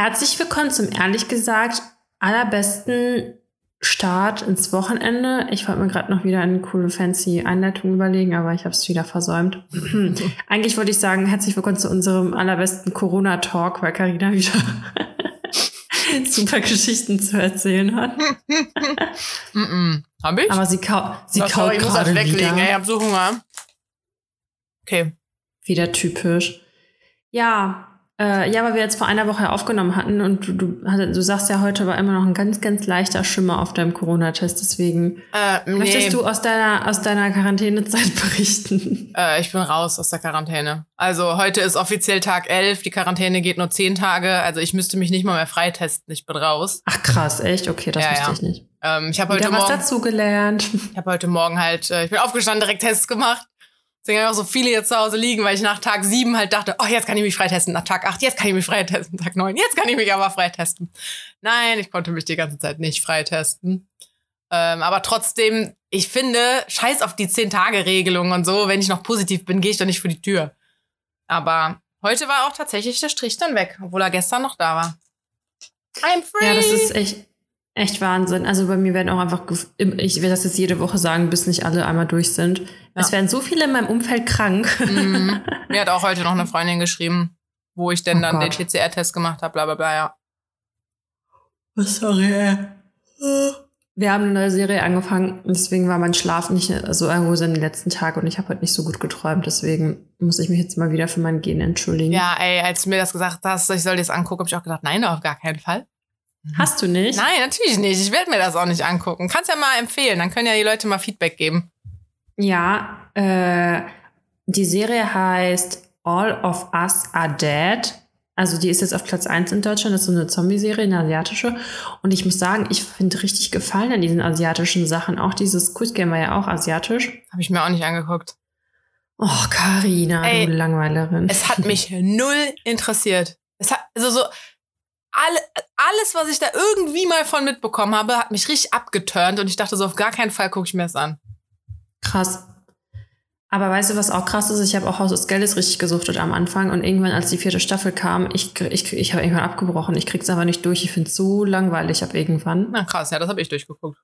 Herzlich willkommen zum ehrlich gesagt allerbesten Start ins Wochenende. Ich wollte mir gerade noch wieder eine coole fancy Einleitung überlegen, aber ich habe es wieder versäumt. Eigentlich wollte ich sagen, herzlich willkommen zu unserem allerbesten Corona-Talk, weil Carina wieder super Geschichten zu erzählen hat. mm -mm. Hab ich? Aber sie, kau sie Ach, kaut sorry, ich muss das weglegen. wieder. Ich hab so Hunger. Okay. Wieder typisch. Ja, äh, ja, weil wir jetzt vor einer Woche aufgenommen hatten und du, du, du sagst ja, heute war immer noch ein ganz, ganz leichter Schimmer auf deinem Corona-Test. Deswegen Äh, nee, möchtest du aus deiner, aus deiner Quarantänezeit berichten? äh, ich bin raus aus der Quarantäne. Also heute ist offiziell Tag 11. Die Quarantäne geht nur 10 Tage. Also ich müsste mich nicht mal mehr freitesten. Ich bin raus. Ach krass, echt? Okay, das Ja, wusste ja. ich nicht. Ähm, ich habe heute Wieder was Morgen, dazugelernt. ich habe heute Morgen halt, äh, ich bin aufgestanden, direkt Tests gemacht. Deswegen habe ich auch so viele jetzt zu Hause liegen, weil ich nach Tag 7 halt dachte, oh, jetzt kann ich mich freitesten. Nach Tag 8, jetzt kann ich mich freitesten. Tag 9, jetzt kann ich mich aber freitesten. Nein, ich konnte mich die ganze Zeit nicht freitesten. Ähm, aber trotzdem, ich finde, scheiß auf die 10-Tage-Regelung und so. Wenn ich noch positiv bin, gehe ich doch nicht vor die Tür. Aber heute war auch tatsächlich der Strich dann weg, obwohl er gestern noch da war. I'm free. Ja, das ist echt, echt Wahnsinn. Also bei mir werden auch einfach, ich werde das jetzt jede Woche sagen, bis nicht alle einmal durch sind. Es werden so viele in meinem Umfeld krank. Mhm. Mir hat auch heute noch eine Freundin geschrieben, wo ich denn Oh dann den Gott. PCR-Test gemacht habe, bla bla bla, ja. Sorry, ey. Wir haben eine neue Serie angefangen, deswegen war mein Schlaf nicht so erholsam den letzten Tag und ich habe heute nicht so gut geträumt, deswegen muss ich mich jetzt mal wieder für mein Gehen entschuldigen. Ja, ey, als du mir das gesagt hast, ich soll das angucken, habe ich auch gedacht, nein, auf gar keinen Fall. Hast du nicht? Nein, natürlich nicht. Ich werde mir das auch nicht angucken. Kannst ja mal empfehlen, dann können ja die Leute mal Feedback geben. Ja, äh, die Serie heißt All of Us Are Dead. Also die ist jetzt auf Platz 1 in Deutschland. Das ist so eine Zombie-Serie, eine asiatische. Und ich muss sagen, ich finde richtig gefallen an diesen asiatischen Sachen. Auch dieses Squid Game war ja auch asiatisch. Habe ich mir auch nicht angeguckt. Oh, Carina, Ey, du Langweilerin. Es hat mich null interessiert. Es hat, also so, alle, alles, was ich da irgendwie mal von mitbekommen habe, hat mich richtig abgeturnt und ich dachte so, auf gar keinen Fall gucke ich mir das an. Krass. Aber weißt du, was auch krass ist? Ich habe auch Haus des Geldes richtig gesuchtet am Anfang und irgendwann, als die vierte Staffel kam, ich, ich, ich habe irgendwann abgebrochen. Ich krieg's aber nicht durch. Ich finde es so langweilig ab irgendwann. Na krass, ja, das habe ich durchgeguckt.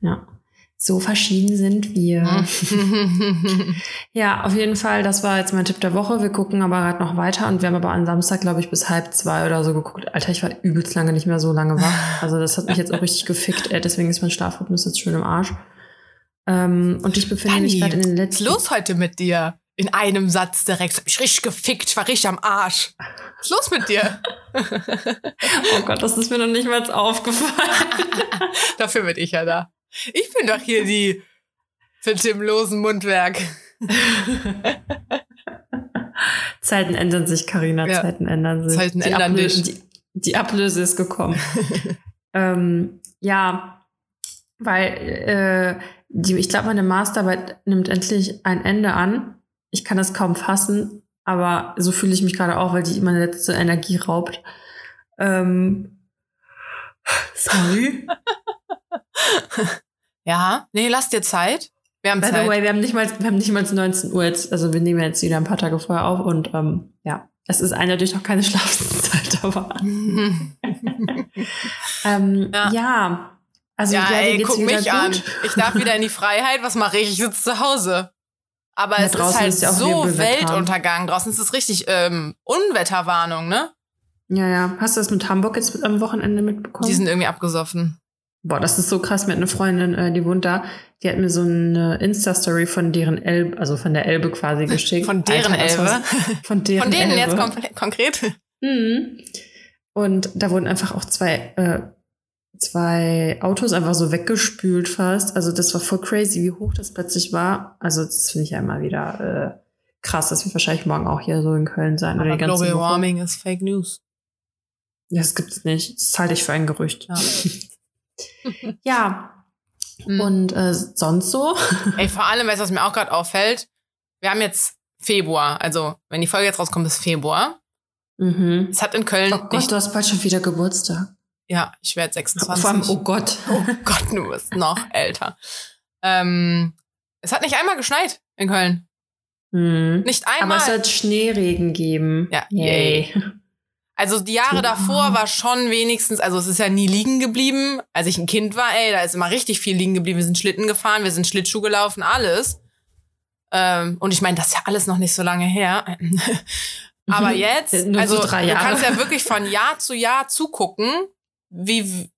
Ja. So verschieden sind wir. Ja, auf jeden Fall, das war jetzt mein Tipp der Woche. Wir gucken aber gerade noch weiter und wir haben aber am Samstag, glaube ich, bis halb zwei oder so geguckt. Alter, ich war übelst lange nicht mehr so lange wach. Also das hat mich jetzt auch richtig gefickt. Ey. Deswegen ist mein schlafrhythmus jetzt schön im Arsch. Ähm, und ich befinde mich Dani, gerade in den Was letzten... ist los heute mit dir? In einem Satz direkt. Das hat mich richtig gefickt. Ich war richtig am Arsch. Was ist los mit dir? Oh Gott, das ist mir noch nicht mal aufgefallen. Dafür bin ich ja da. Ich bin doch hier die mit dem losen Mundwerk. Zeiten ändern sich, Karina. Ja. Zeiten ändern sich. Zeiten die ändern dich. Die, die Ablöse ist gekommen. ähm, ja, weil äh, die, ich glaube, meine Masterarbeit nimmt endlich ein Ende an. Ich kann das kaum fassen, aber so fühle ich mich gerade auch, weil die meine letzte Energie raubt. Ähm, sorry. Ja, nee, lass dir Zeit. Wir haben By the Zeit. way, wir haben nicht mal, wir haben nicht mal 19 Uhr jetzt, also wir nehmen jetzt wieder ein paar Tage vorher auf und ähm, ja, es ist eindeutig noch keine Schlafenszeit, aber ähm, ja. Ja. also ja, dir ey, guck mich gut. an. Ich darf wieder in die Freiheit. Was mache ich? Ich sitze zu Hause. Aber Ja, es ist halt ist ja so. Weltuntergang. Draußen ist es richtig ähm, Unwetterwarnung, ne? Ja, ja. Hast du das mit Hamburg jetzt am Wochenende mitbekommen? Die sind irgendwie abgesoffen. Boah, das ist so krass. Mir hat eine Freundin, äh, die wohnt da, die hat mir so eine Insta-Story von deren Elbe, also von der Elbe quasi geschickt. Von deren Alter, Elbe? Von deren Von denen Elbe. jetzt kon konkret. Mhm. Und da wurden einfach auch zwei, äh, zwei Autos einfach so weggespült fast. Also das war voll crazy, wie hoch das plötzlich war. Also das finde ich ja immer wieder äh, krass. Das wird wahrscheinlich morgen auch hier so in Köln sein. oder Aber die ganze Global. Warming ist Fake News. Ja, das gibt's nicht. Das halte ich für ein Gerücht. Ja. Ja. Mhm. Und äh, sonst so? Ey, vor allem, weißt du, was mir auch gerade auffällt? Wir haben jetzt Februar. Also, wenn die Folge jetzt rauskommt, ist Februar. Mhm. Es hat in Köln Oh Gott, nicht. du hast bald schon wieder Geburtstag. Ja, ich werde 26. Vor allem, oh Gott. Oh Gott, du bist noch älter. Ähm, es hat nicht einmal geschneit in Köln. Mhm. Nicht Aber einmal. es wird Schneeregen geben. Ja, Yay. Also die Jahre davor war schon wenigstens, also es ist ja nie liegen geblieben. Als ich ein Kind war, ey, da ist immer richtig viel liegen geblieben. Wir sind Schlitten gefahren, wir sind Schlittschuh gelaufen, alles. Ähm, und ich meine, das ist ja alles noch nicht so lange her. Aber jetzt, also so du kannst ja wirklich von Jahr zu Jahr zugucken, wie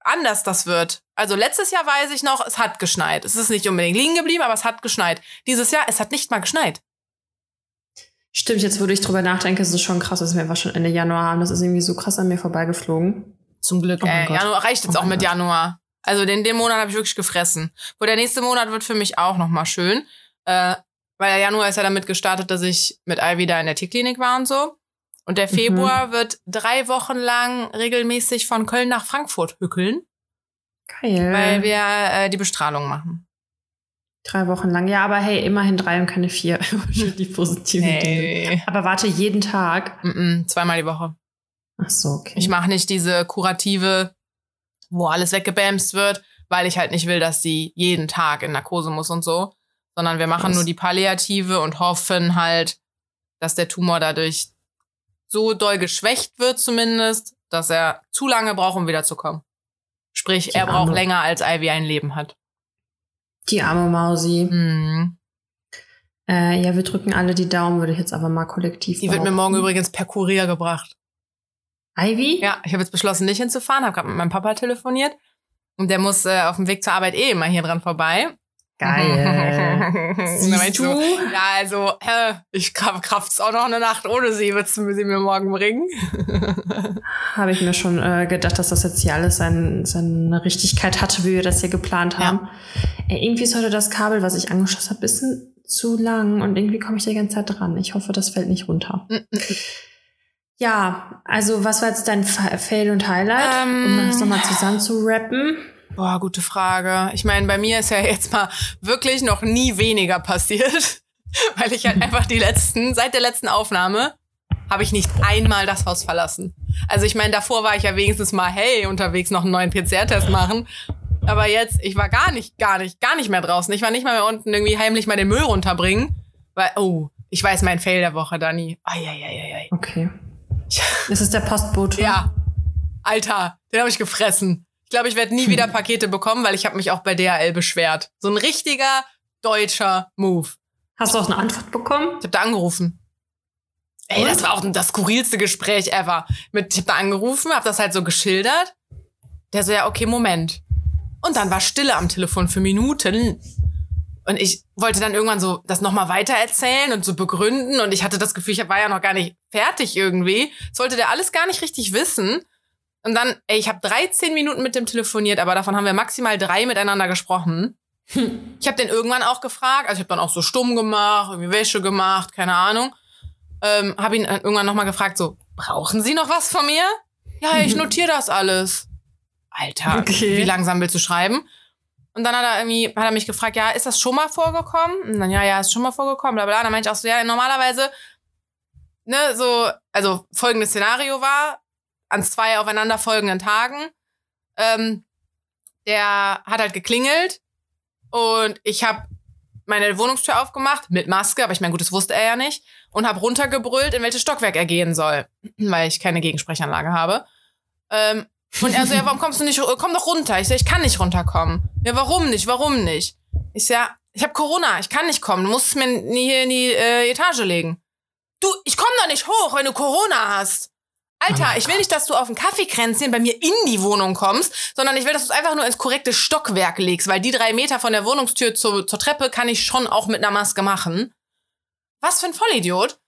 anders das wird. Also letztes Jahr weiß ich noch, es hat geschneit. Es ist nicht unbedingt liegen geblieben, aber es hat geschneit. Dieses Jahr, es hat nicht mal geschneit. Stimmt, jetzt wo ich drüber nachdenke, ist es schon krass, dass wir einfach schon Ende Januar haben. Das ist irgendwie so krass an mir vorbeigeflogen. Zum Glück. Oh Gott. Januar reicht jetzt Oh auch mit Gott. Januar. Also den, den Monat habe ich wirklich gefressen. Wo der nächste Monat wird für mich auch nochmal schön. Äh, weil der Januar ist ja damit gestartet, dass ich mit Ivy da in der Tierklinik war und so. Und der Mhm. Februar wird drei Wochen lang regelmäßig von Köln nach Frankfurt hückeln, Geil. weil wir äh, die Bestrahlung machen. Drei Wochen lang. Ja, aber hey, immerhin drei und keine vier. Die positiven Dinge. Nee. Aber warte, jeden Tag. Mm -mm, zweimal die Woche. Ach so, okay. Ich mache nicht diese kurative, wo alles weggebämst wird, weil ich halt nicht will, dass sie jeden Tag in Narkose muss und so, sondern wir machen Krass. nur die Palliative und hoffen halt, dass der Tumor dadurch so doll geschwächt wird zumindest, dass er zu lange braucht, um wiederzukommen. Sprich, Die er braucht Arme. länger, als Ivy ein Leben hat. Die arme Mausi. Mhm. Äh, ja, wir drücken alle die Daumen, würde ich jetzt aber mal kollektiv Die wird mir morgen übrigens per Kurier gebracht. Ivy? Ja, ich habe jetzt beschlossen, nicht hinzufahren, habe gerade mit meinem Papa telefoniert. Und der muss äh, auf dem Weg zur Arbeit eh immer hier dran vorbei. Geil. Siehst du? ja, also, äh, ich kraft's auch noch eine Nacht ohne sie, würdest du sie mir morgen bringen? Habe ich mir schon äh, gedacht, dass das jetzt hier alles sein, seine Richtigkeit hatte, wie wir das hier geplant haben. Ey, irgendwie ist heute das Kabel, was ich angeschlossen habe, bisschen zu lang und irgendwie komme ich die ganze Zeit dran. Ich hoffe, das fällt nicht runter. Ja, also was war jetzt dein Fa- Fail und Highlight? Ähm. um das nochmal zusammen zu rappen. Boah, gute Frage. Ich meine, bei mir ist ja jetzt mal wirklich noch nie weniger passiert, weil ich halt einfach die letzten, seit der letzten Aufnahme, habe ich nicht einmal das Haus verlassen. Also ich meine, davor war ich ja wenigstens mal, hey, unterwegs noch einen neuen PCR-Test machen. Aber jetzt, ich war gar nicht, gar nicht, gar nicht mehr draußen. Ich war nicht mal mehr unten irgendwie heimlich mal den Müll runterbringen. Weil, oh, ich weiß mein Fail der Woche, Dani. Eieieiei. Okay. Das ist der Postbote. Ja. Alter, den habe ich gefressen. Ich glaube, ich werde nie wieder Pakete bekommen, weil ich habe mich auch bei DHL beschwert. So ein richtiger deutscher Move. Hast du auch eine Antwort bekommen? Ich habe da angerufen. Ey, Und? das war auch das skurrilste Gespräch ever. Mit, ich habe da angerufen, habe das halt so geschildert. Der so, ja, okay, Moment. Und dann war Stille am Telefon für Minuten. Und ich wollte dann irgendwann so das nochmal weiter erzählen und so begründen. Und ich hatte das Gefühl, ich war ja noch gar nicht fertig irgendwie. Das wollte der alles gar nicht richtig wissen. Und dann, ey, ich habe 13 Minuten mit dem telefoniert, aber davon haben wir maximal drei miteinander gesprochen. Ich habe den irgendwann auch gefragt, also ich habe dann auch so stumm gemacht, irgendwie Wäsche gemacht, keine Ahnung. Ähm, habe ihn irgendwann nochmal gefragt, so, brauchen Sie noch was von mir? Ja, ich notiere das alles. Alter, Okay. wie langsam willst du schreiben? Und dann hat er irgendwie, hat er mich gefragt, ja, ist das schon mal vorgekommen? Und dann, ja, ja, ist schon mal vorgekommen, bla, bla. Und dann meinte ich auch so, ja, normalerweise, ne, so, also folgendes Szenario war, an zwei aufeinanderfolgenden Tagen, ähm, der hat halt geklingelt und ich habe meine Wohnungstür aufgemacht mit Maske, aber ich meine, gut, das wusste er ja nicht und habe runtergebrüllt, in welches Stockwerk er gehen soll, weil ich keine Gegensprechanlage habe. Ähm, und er so, ja, warum kommst du nicht, komm doch runter. Ich so, ich kann nicht runterkommen. Ja, warum nicht, warum nicht? Ich so, ja, ich habe Corona, ich kann nicht kommen, du musst mir hier in die äh, Etage legen. Du, ich komm doch nicht hoch, wenn du Corona hast. Alter, ich will nicht, dass du auf ein Kaffeekränzchen bei mir in die Wohnung kommst, sondern ich will, dass du es einfach nur ins korrekte Stockwerk legst, weil die drei Meter von der Wohnungstür zur, zur Treppe kann ich schon auch mit einer Maske machen. Was für ein Vollidiot.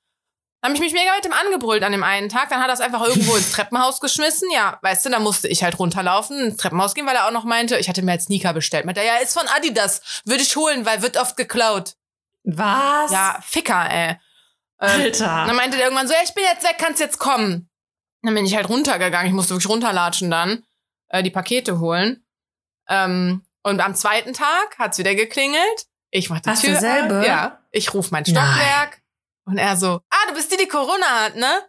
Dann habe ich mich mega mit dem angebrüllt an dem einen Tag. Dann hat er es einfach irgendwo ins Treppenhaus geschmissen. Ja, weißt du, dann musste ich halt runterlaufen, ins Treppenhaus gehen, weil er auch noch meinte, ich hatte mir jetzt Sneaker bestellt. Meinte, er, ja, ist von Adidas. Würde ich holen, weil wird oft geklaut. Was? Ja, Ficker, ey. Ähm, Alter. dann meinte der irgendwann so, ja, ich bin jetzt weg, kannst jetzt kommen. Dann bin ich halt runtergegangen. Ich musste wirklich runterlatschen dann, äh, die Pakete holen. Ähm, und am zweiten Tag hat's wieder geklingelt. Ich mach die Was, Tür. auf. Ja. Ich ruf mein Nein. Stockwerk. Und er so, ah, du bist die, die Corona hat, ne?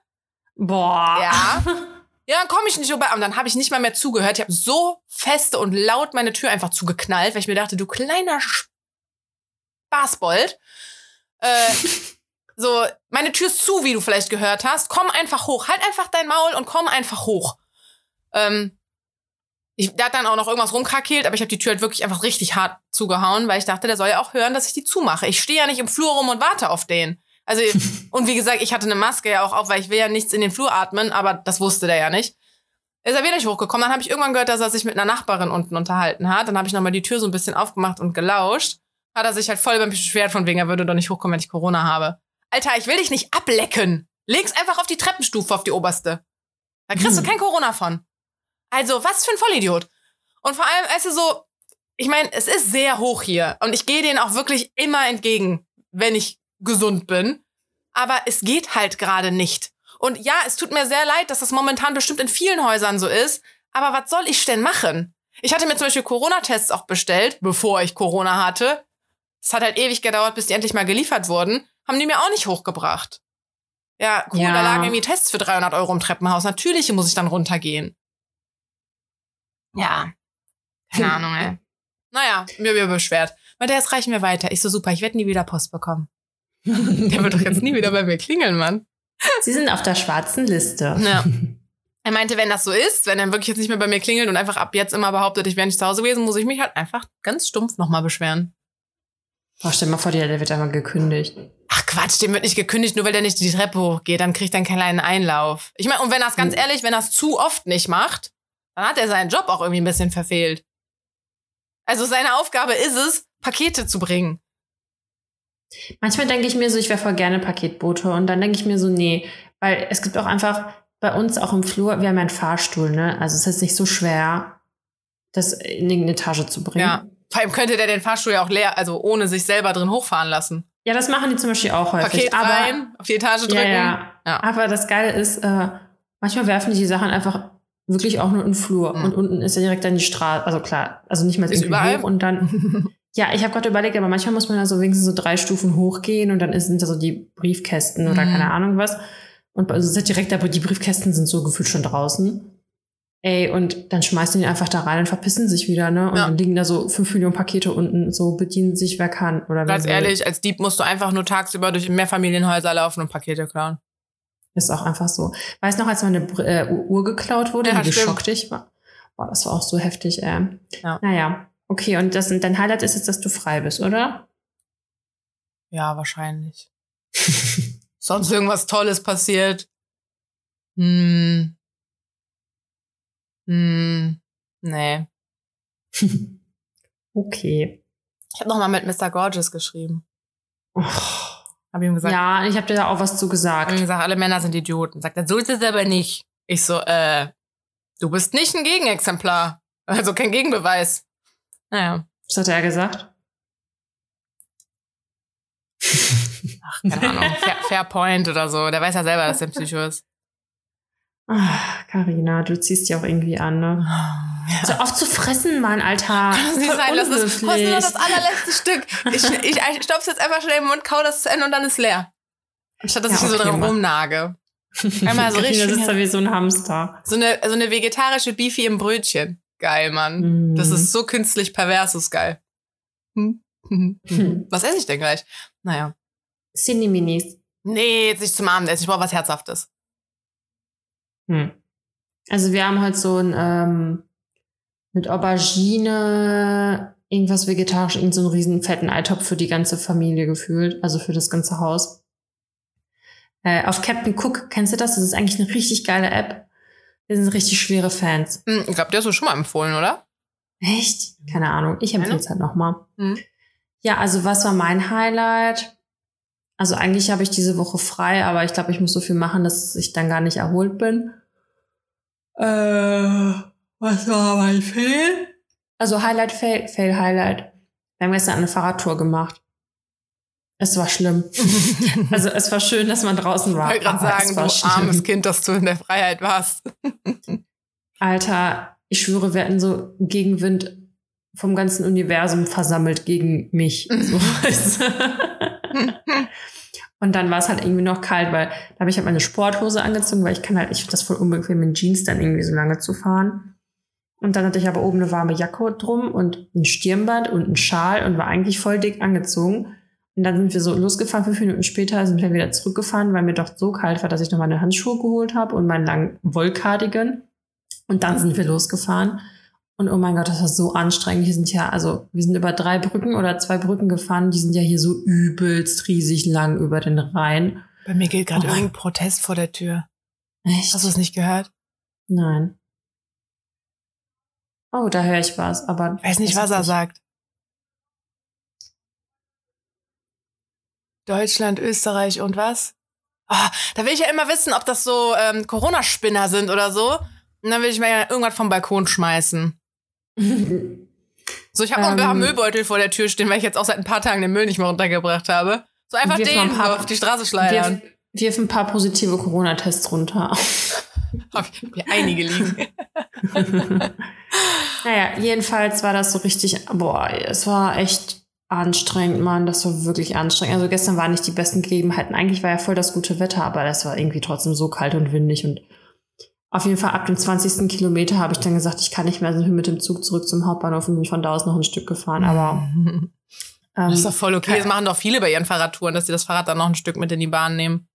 Boah. Ja. Ja, dann komme ich nicht vorbei. Und dann habe ich nicht mal mehr zugehört. Ich habe so feste und laut meine Tür einfach zugeknallt, weil ich mir dachte, du kleiner Spaßbold. Äh, So, meine Tür ist zu, wie du vielleicht gehört hast. Komm einfach hoch. Halt einfach dein Maul und komm einfach hoch. Ähm, ich, der hat dann auch noch irgendwas rumkrakeelt, aber ich habe die Tür halt wirklich einfach richtig hart zugehauen, weil ich dachte, der soll ja auch hören, dass ich die zumache. Ich stehe ja nicht im Flur rum und warte auf den. Also, und wie gesagt, ich hatte eine Maske ja auch auf, weil ich will ja nichts in den Flur atmen, aber das wusste der ja nicht. Ist er wieder nicht hochgekommen. Dann habe ich irgendwann gehört, dass er sich mit einer Nachbarin unten unterhalten hat. Dann habe ich nochmal die Tür so ein bisschen aufgemacht und gelauscht. Hat er sich halt voll über mich beschwert, von wegen, er würde doch nicht hochkommen, wenn ich Corona habe. Alter, ich will dich nicht ablecken. Leg's einfach auf die Treppenstufe, auf die oberste. Da kriegst hm. du kein Corona von. Also, was für ein Vollidiot. Und vor allem, weißt du, so, ich meine, es ist sehr hoch hier. Und ich gehe denen auch wirklich immer entgegen, wenn ich gesund bin. Aber es geht halt gerade nicht. Und ja, es tut mir sehr leid, dass das momentan bestimmt in vielen Häusern so ist. Aber was soll ich denn machen? Ich hatte mir zum Beispiel Corona-Tests auch bestellt, bevor ich Corona hatte. Es hat halt ewig gedauert, bis die endlich mal geliefert wurden. Haben die mir auch nicht hochgebracht. Ja, cool, ja. da lagen irgendwie Tests für 300 Euro im Treppenhaus. Natürlich muss ich dann runtergehen. Ja. Keine Ahnung, ey. Naja, mir wird beschwert. Meinte, jetzt reichen wir weiter. Ich so, super, ich werde nie wieder Post bekommen. Der wird doch jetzt nie wieder bei mir klingeln, Mann. Sie sind auf der schwarzen Liste. Ja. Er meinte, wenn das so ist, wenn er wirklich jetzt nicht mehr bei mir klingelt und einfach ab jetzt immer behauptet, ich wäre nicht zu Hause gewesen, muss ich mich halt einfach ganz stumpf nochmal beschweren. Boah, stell mal vor, der wird einmal gekündigt. Ach Quatsch, dem wird nicht gekündigt, nur weil der nicht die Treppe hochgeht, dann kriegt er einen kleinen Einlauf. Ich meine, und wenn er es ganz hm. ehrlich, wenn er es zu oft nicht macht, dann hat er seinen Job auch irgendwie ein bisschen verfehlt. Also seine Aufgabe ist es, Pakete zu bringen. Manchmal denke ich mir so, ich wäre voll gerne Paketbote und dann denke ich mir so, nee, weil es gibt auch einfach bei uns auch im Flur, wir haben ja einen Fahrstuhl, ne? Also es ist nicht so schwer, das in irgendeine Etage zu bringen. Ja. Vor allem könnte der den Fahrstuhl ja auch leer, also ohne sich selber drin hochfahren lassen. Ja, das machen die zum Beispiel auch häufig. Paket aber, rein, auf die Etage drücken. Ja, ja. ja. Aber das Geile ist, äh, manchmal werfen die die Sachen einfach wirklich auch nur in den Flur. Mhm. Und unten ist ja direkt dann die Straße. Also klar, also nicht mal irgendwie überall? hoch und dann. ja, ich habe gerade überlegt, aber manchmal muss man da so wenigstens so drei Stufen hochgehen und dann sind da so die Briefkästen oder mhm. keine Ahnung was. Und also es ist direkt, aber die Briefkästen sind so gefühlt schon draußen. Ey, und dann schmeißen die einfach da rein und verpissen sich wieder, ne? Und ja. dann liegen da so fünf Millionen Pakete unten, so bedienen sich wer kann. Oder Ganz ehrlich, als Dieb musst du einfach nur tagsüber durch Mehrfamilienhäuser laufen und Pakete klauen. Ist auch einfach so. Weiß noch, als meine äh, Uhr geklaut wurde, ja, wie geschockt ich war. Boah, das war auch so heftig, äh. Ja. Naja. Okay, und das, dein Highlight ist jetzt, dass du frei bist, oder? Ja, wahrscheinlich. Sonst irgendwas Tolles passiert. Hm. Hm. Nee. okay. Ich habe noch mal mit Mr. Gorgeous geschrieben. Oh. Hab ihm gesagt. Ja, ich habe dir da auch was zu gesagt. Hab ihm gesagt, alle Männer sind Idioten. Sagt er, so ist es aber nicht. Ich so, äh, du bist nicht ein Gegenexemplar. Also kein Gegenbeweis. Naja. Was hat er gesagt? Ach, keine Ahnung. Fair, Fairpoint oder so. Der weiß ja selber, dass der Psycho ist. Carina, du ziehst ja auch irgendwie an, ne? Ja. So oft zu fressen, Mann, Alter. Kann das nicht sein, das ist, ist das allerletzte Stück. Ich, ich, ich stopf's jetzt einfach schnell im Mund, kau das zu Ende und dann ist leer. Anstatt dass ja, ich hier okay, so dran rumnage. Einmal so richtig. Das ist da wie so ein Hamster. So eine, so eine vegetarische Beefy im Brötchen. Geil, Mann. Mm. Das ist so künstlich pervers, ist geil. Hm? Hm. Was esse ich denn gleich? Naja. Cinni-Minis. Nee, jetzt nicht zum Abendessen. Ich brauche was Herzhaftes. Hm. Also wir haben halt so ein ähm, mit Aubergine, irgendwas vegetarisch, irgend so einen riesen fetten Eintopf für die ganze Familie gefühlt, also für das ganze Haus. Äh, auf Captain Cook, kennst du das? Das ist eigentlich eine richtig geile App. Wir sind richtig schwere Fans. Hm, ich glaube, der hast du schon mal empfohlen, oder? Echt? Keine Ahnung. Ich empfehle es halt nochmal. Hm. Ja, also was war mein Highlight? Also eigentlich habe ich diese Woche frei, aber ich glaube, ich muss so viel machen, dass ich dann gar nicht erholt bin. Äh, was war mein Fail? Also Highlight, Fail, Fail, Highlight. Wir haben gestern eine Fahrradtour gemacht. Es war schlimm. also es war schön, dass man draußen war. Ich wollte gerade sagen, du schlimm. armes Kind, dass du in der Freiheit warst. Alter, ich schwöre, wir hatten so Gegenwind vom ganzen Universum versammelt gegen mich. So, Und dann war es halt irgendwie noch kalt, weil da habe ich halt meine Sporthose angezogen, weil ich kann halt, ich finde das voll unbequem, in Jeans dann irgendwie so lange zu fahren. Und dann hatte ich aber oben eine warme Jacke drum und ein Stirnband und ein Schal und war eigentlich voll dick angezogen. Und dann sind wir so losgefahren, fünf Minuten später sind wir wieder zurückgefahren, weil mir doch so kalt war, dass ich noch meine Handschuhe geholt habe und meinen langen Wollkardigan. Und dann sind wir losgefahren. Und oh mein Gott, das war so anstrengend. Wir sind ja, also wir sind über drei Brücken oder zwei Brücken gefahren, die sind ja hier so übelst riesig lang über den Rhein. Bei mir geht gerade Oh. irgendein Protest vor der Tür. Echt? Hast du es nicht gehört? Nein. Oh, da höre ich was, aber. Ich weiß nicht, was er sagt. Deutschland, Österreich und was? Ah, da will ich ja immer wissen, ob das so ähm, Corona-Spinner sind oder so. Und dann will ich mir ja irgendwas vom Balkon schmeißen. So, ich habe noch ein paar Ähm. Müllbeutel vor der Tür stehen, weil ich jetzt auch seit ein paar Tagen den Müll nicht mehr runtergebracht habe. So einfach mal ein den paar- auf die Straße schleudern. Wirf, wirf ein paar positive Corona-Tests runter. Hab ich mir einige liegen. naja, jedenfalls war das so richtig, boah, es war echt anstrengend, Mann. Das war wirklich anstrengend. Also gestern waren nicht die besten Gegebenheiten. Eigentlich war ja voll das gute Wetter, aber das war irgendwie trotzdem so kalt und windig und auf jeden Fall ab dem 20. Kilometer habe ich dann gesagt, ich kann nicht mehr, sind wir mit dem Zug zurück zum Hauptbahnhof und bin von da aus noch ein Stück gefahren. Aber ähm, Das ist doch voll okay. Das machen doch viele bei ihren Fahrradtouren, dass sie das Fahrrad dann noch ein Stück mit in die Bahn nehmen.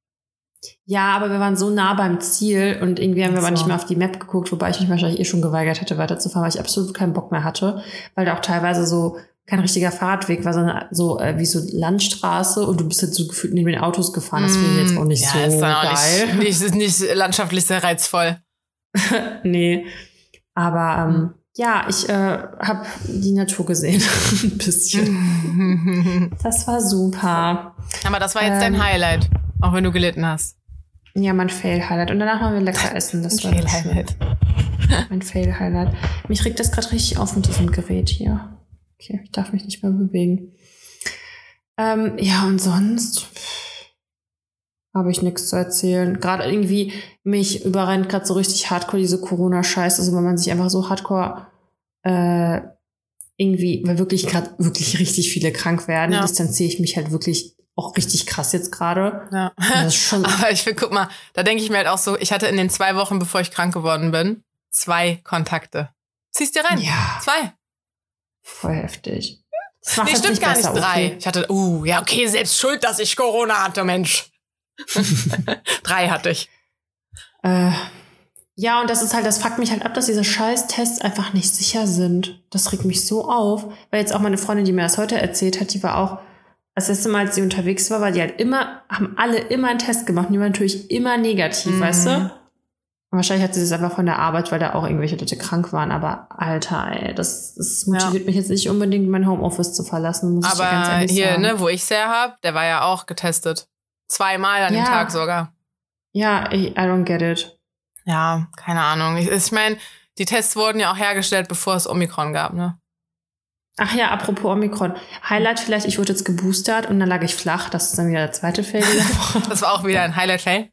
Ja, aber wir waren so nah beim Ziel und irgendwie haben wir Ach aber so. nicht mehr auf die Map geguckt, wobei ich mich wahrscheinlich eh schon geweigert hätte, weiterzufahren, weil ich absolut keinen Bock mehr hatte, weil da auch teilweise so kein richtiger Fahrradweg war, sondern so äh, wie so Landstraße und du bist halt so gefühlt neben den Autos gefahren. Das finde ich jetzt auch nicht Mm, ja, so ist geil. Nicht, nicht, nicht landschaftlich sehr reizvoll. nee. Aber ähm, ja, ich äh, habe die Natur gesehen. Ein bisschen. Das war super. Aber das war jetzt dein Ähm. Highlight, auch wenn du gelitten hast. Ja, mein Fail-Highlight. Und danach haben wir lecker essen. Das war schön. Mein Fail-Highlight. Mich regt das gerade richtig auf mit diesem Gerät hier. Okay, ich darf mich nicht mehr bewegen. Ähm, ja, und sonst habe ich nichts zu erzählen. Gerade irgendwie, mich überrennt gerade so richtig hardcore diese Corona-Scheiße, also wenn man sich einfach so hardcore äh, irgendwie, weil wirklich gerade wirklich richtig viele krank werden, Ja. distanziere ich mich halt wirklich auch richtig krass jetzt gerade. Ja. Das ist schon Aber ich will, guck mal, da denke ich mir halt auch so, ich hatte in den zwei Wochen, bevor ich krank geworden bin, zwei Kontakte. Ziehst dir rein. ja, Zwei. voll heftig. Das macht Nee, jetzt stimmt gar nicht. besser, Drei. okay. Ich hatte, uh, ja, okay, selbst schuld, dass ich Corona hatte, Mensch. Drei hatte ich. Äh, ja, und das ist halt, das fuckt mich halt ab, dass diese scheiß Tests einfach nicht sicher sind. Das regt mich so auf, weil jetzt auch meine Freundin, die mir das heute erzählt hat, die war auch, das erste Mal, als sie unterwegs war, war die halt immer, haben alle immer einen Test gemacht und die war natürlich immer negativ, Mhm. weißt du? Und wahrscheinlich hat sie das einfach von der Arbeit, weil da auch irgendwelche Leute krank waren, aber Alter, ey, das, das motiviert mich jetzt nicht unbedingt, mein Homeoffice zu verlassen, muss ich dir ganz Aber ehrlich hier, sagen. ne, wo ich her hab, der war ja auch getestet. Zweimal an dem Ja. Tag sogar. Ja, I, don't get it. Ja, keine Ahnung. Ich, ich meine, die Tests wurden ja auch hergestellt, bevor es Omikron gab, ne? Ach ja, apropos Omikron. Highlight vielleicht, ich wurde jetzt geboostert und dann lag ich flach. Das ist dann wieder der zweite Fail. Das war auch wieder ein Highlight-Fail.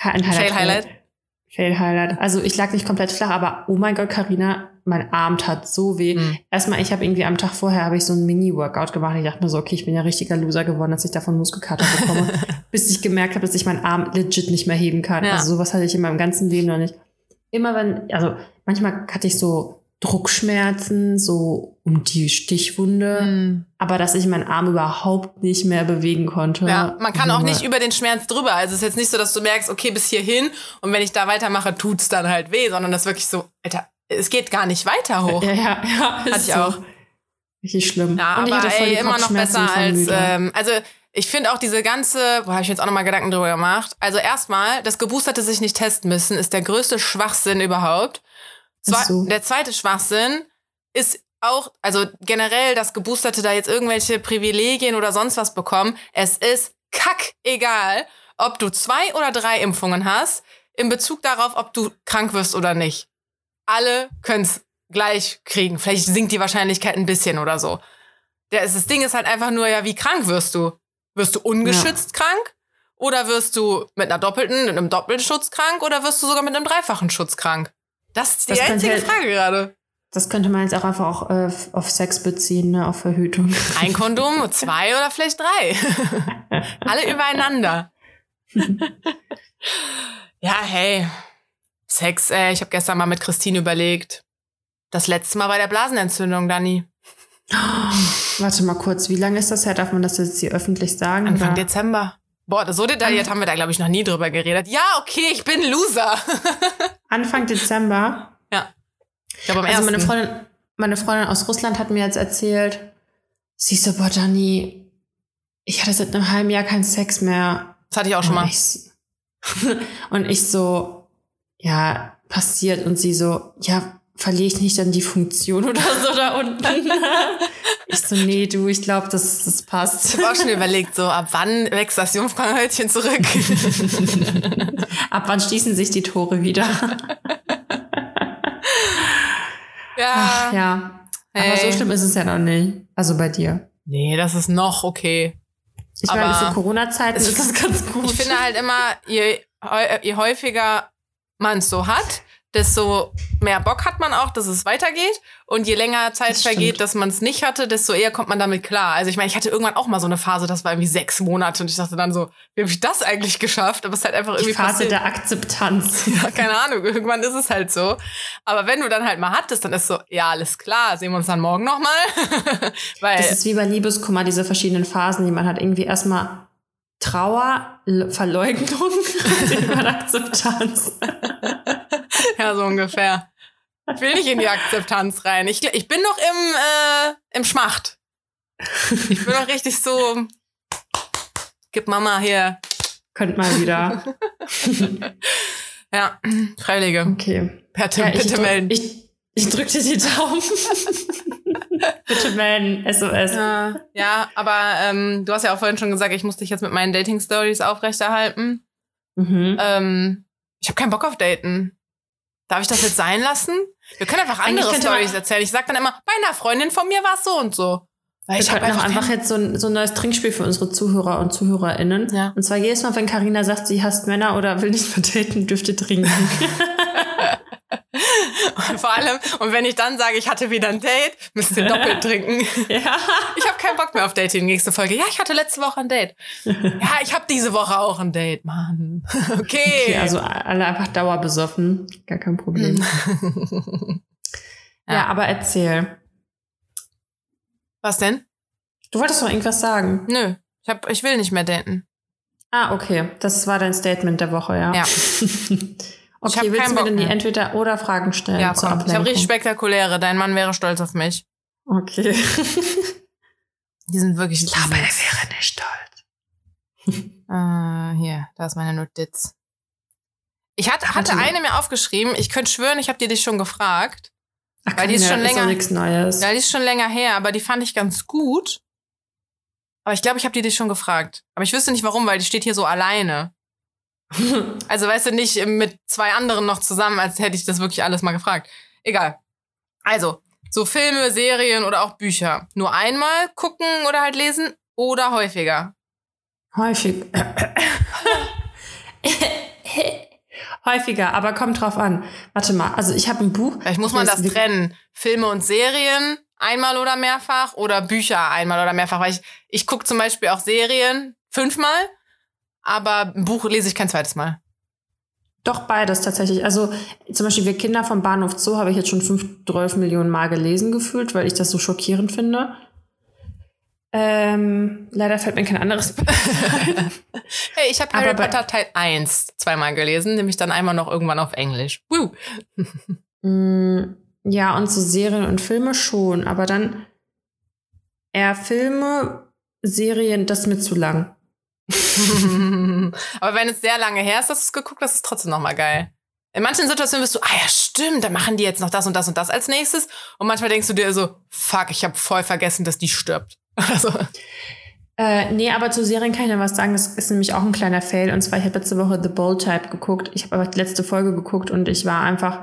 Ein Fail-Highlight? Fail-Highlight. Also ich lag nicht komplett flach, aber oh mein Gott, Karina, mein Arm tat so weh. Hm. Erstmal, ich habe irgendwie am Tag vorher habe ich so ein Mini-Workout gemacht. Ich dachte mir so, okay, ich bin ja richtiger Loser geworden, dass ich davon Muskelkater bekomme. bis ich gemerkt habe, dass ich meinen Arm legit nicht mehr heben kann. Ja. Also sowas hatte ich in meinem ganzen Leben noch nicht. Immer wenn, also manchmal hatte ich so Druckschmerzen, so um die Stichwunde. Hm. Aber dass ich meinen Arm überhaupt nicht mehr bewegen konnte. Ja, man kann auch nicht über den Schmerz drüber. Also es ist jetzt nicht so, dass du merkst, okay, bis hierhin und wenn ich da weitermache, tut's dann halt weh, sondern das ist wirklich so, Alter, es geht gar nicht weiter hoch. Ja, ja, ja. Hatte ist ich so. auch. Richtig schlimm. Ja, Und ich aber ey, immer noch besser als, ähm, also ich finde auch diese ganze, wo habe ich jetzt auch nochmal Gedanken drüber gemacht. Also erstmal, das Geboosterte sich nicht testen müssen, ist der größte Schwachsinn überhaupt. Ach so. Der zweite Schwachsinn ist auch, also generell, dass Geboosterte da jetzt irgendwelche Privilegien oder sonst was bekommen. Es ist kackegal, ob du zwei oder drei Impfungen hast, in Bezug darauf, ob du krank wirst oder nicht. Alle können's gleich kriegen. Vielleicht sinkt die Wahrscheinlichkeit ein bisschen oder so. Der, das Ding ist halt einfach nur, ja, wie krank wirst du? Wirst du ungeschützt krank? Oder wirst du mit einer doppelten, mit einem doppelten Schutz krank? Oder wirst du sogar mit einem dreifachen Schutz krank? Das ist die Das könnte einzige halt- Frage gerade. Das könnte man jetzt auch einfach auch äh, auf Sex beziehen, ne? auf Verhütung. Ein Kondom, zwei oder vielleicht drei. Alle übereinander. ja, hey. Sex, ey. Ich habe gestern mal mit Christine überlegt. Das letzte Mal bei der Blasenentzündung, Dani. Warte mal kurz, wie lange ist das her? Darf man das jetzt hier öffentlich sagen? Anfang oder? Dezember. Boah, so detailliert haben wir da, glaube ich, noch nie drüber geredet. Ja, okay, ich bin Loser. Anfang Dezember. Ich glaube, am Also meine. Freundin, meine Freundin aus Russland hat mir jetzt erzählt, sie so, boah, Dani, ich hatte seit einem halben Jahr keinen Sex mehr. Das hatte ich auch schon Und mal. ich, und ich so, ja, passiert. Und sie so, ja, verliere ich nicht dann die Funktion oder so da unten? ich so, nee, du, ich glaube, das, das passt. Ich habe auch schon überlegt, so ab wann wächst das Jungfrauenhölzchen zurück? Ab wann schließen sich die Tore wieder? ja. Ach, ja. Aber Hey. so schlimm ist es ja noch nicht. Also bei dir. Nee, das ist noch okay. Ich meine, Aber für Corona-Zeiten ist das ganz gut. Ich finde halt immer, je, je häufiger man es so hat, desto mehr Bock hat man auch, dass es weitergeht. Und je länger Zeit Das vergeht, stimmt. dass man es nicht hatte, desto eher kommt man damit klar. Also ich meine, ich hatte irgendwann auch mal so eine Phase, das war irgendwie sechs Monate und ich dachte dann so, wie habe ich das eigentlich geschafft? Aber es ist halt einfach die irgendwie Phase passiert. der Akzeptanz. Ja, keine Ahnung, irgendwann ist es halt so. Aber wenn du dann halt mal hattest, dann ist so, ja, alles klar, sehen wir uns dann morgen nochmal. Weil, Das ist wie bei Liebeskummer, diese verschiedenen Phasen, die man hat. Irgendwie erstmal Trauer, Verleugnung und Akzeptanz. ja, so ungefähr. Ich will nicht in die Akzeptanz rein. Ich, ich bin noch im, äh, im Schmacht. Ich bin noch richtig so, gib Mama hier. Könnt mal wieder. Ja, Freiwillige. Okay. Bitte, Ja, ich, bitte melden. Ich, ich drück dir die Daumen. bitte melden. SOS. Ja, ja, aber ähm, du hast ja auch vorhin schon gesagt, ich muss dich jetzt mit meinen Dating-Stories aufrechterhalten. Mhm. Ähm, ich habe keinen Bock auf Daten. Darf ich das jetzt sein lassen? Wir können einfach andere Stories erzählen. Ich sag dann immer, bei einer Freundin von mir war es so und so. Weil ich habe einfach, einfach jetzt so ein, so ein neues Trinkspiel für unsere Zuhörer und ZuhörerInnen. Ja. Und zwar jedes Mal, wenn Karina sagt, sie hasst Männer oder will nicht mehr daten, dürft trinken. vor allem, und wenn ich dann sage, ich hatte wieder ein Date, müsst ihr doppelt trinken. ja. Ich habe keinen Bock mehr auf Dating. Nächste Folge. Ja, ich hatte letzte Woche ein Date. Ja, ich habe diese Woche auch ein Date, Mann. Okay. Okay, also alle einfach dauerbesoffen. Gar kein Problem. Ja. Ja. aber erzähl. Was denn? Du wolltest doch irgendwas sagen. Nö. Ich, hab, ich will nicht mehr daten. Ah, okay. Das war dein Statement der Woche, ja. Ja. Okay, hab willst keinen du mir denn die mehr. entweder oder Fragen stellen? Ja, komm. Ich habe richtig spektakuläre. Dein Mann wäre stolz auf mich. Okay. Die sind wirklich. Ich glaube, er wäre nicht stolz. Äh, hier, da ist meine Notiz. Ich hat, hatte mal. eine mir aufgeschrieben. Ich könnte schwören, ich habe dir dich schon gefragt. Ach, Weil die ist schon länger- nichts Neues. Ja, die ist schon länger her, aber die fand ich ganz gut. Aber ich glaube, ich habe die dich schon gefragt. Aber ich wüsste nicht warum, weil die steht hier so alleine. Also weißt du nicht mit zwei anderen noch zusammen, als hätte ich das wirklich alles mal gefragt. Egal. Also, so Filme, Serien oder auch Bücher. Nur einmal gucken oder halt lesen oder häufiger. Häufig. Häufiger, aber kommt drauf an. Warte mal, also ich habe ein Buch. Vielleicht muss man Das trennen. Filme und Serien einmal oder mehrfach oder Bücher einmal oder mehrfach. Weil ich, ich gucke zum Beispiel auch Serien fünfmal, aber ein Buch lese ich kein zweites Mal. Doch beides tatsächlich. Also zum Beispiel Wir Kinder vom Bahnhof Zoo habe ich jetzt schon 5, 12 Millionen Mal gelesen gefühlt, weil ich das so schockierend finde. Ähm, leider fällt mir kein anderes. Hey, ich habe Harry Potter Teil 1 zweimal gelesen, nämlich dann einmal noch irgendwann auf Englisch. Woo. Mm, Ja, und so Serien und Filme schon, aber dann eher Filme, Serien, das ist mir zu lang. aber wenn es sehr lange her ist, dass du es geguckt hast, ist es trotzdem nochmal geil. In manchen Situationen bist du, ah ja, stimmt, dann machen die jetzt noch das und das und das als nächstes. Und manchmal denkst du dir so, fuck, ich habe voll vergessen, dass die stirbt. Also, Äh, nee, aber zu Serien kann ich noch was sagen. Das ist nämlich auch ein kleiner Fail. Und zwar, ich habe letzte Woche The Bold Type geguckt. Ich habe aber die letzte Folge geguckt und ich war einfach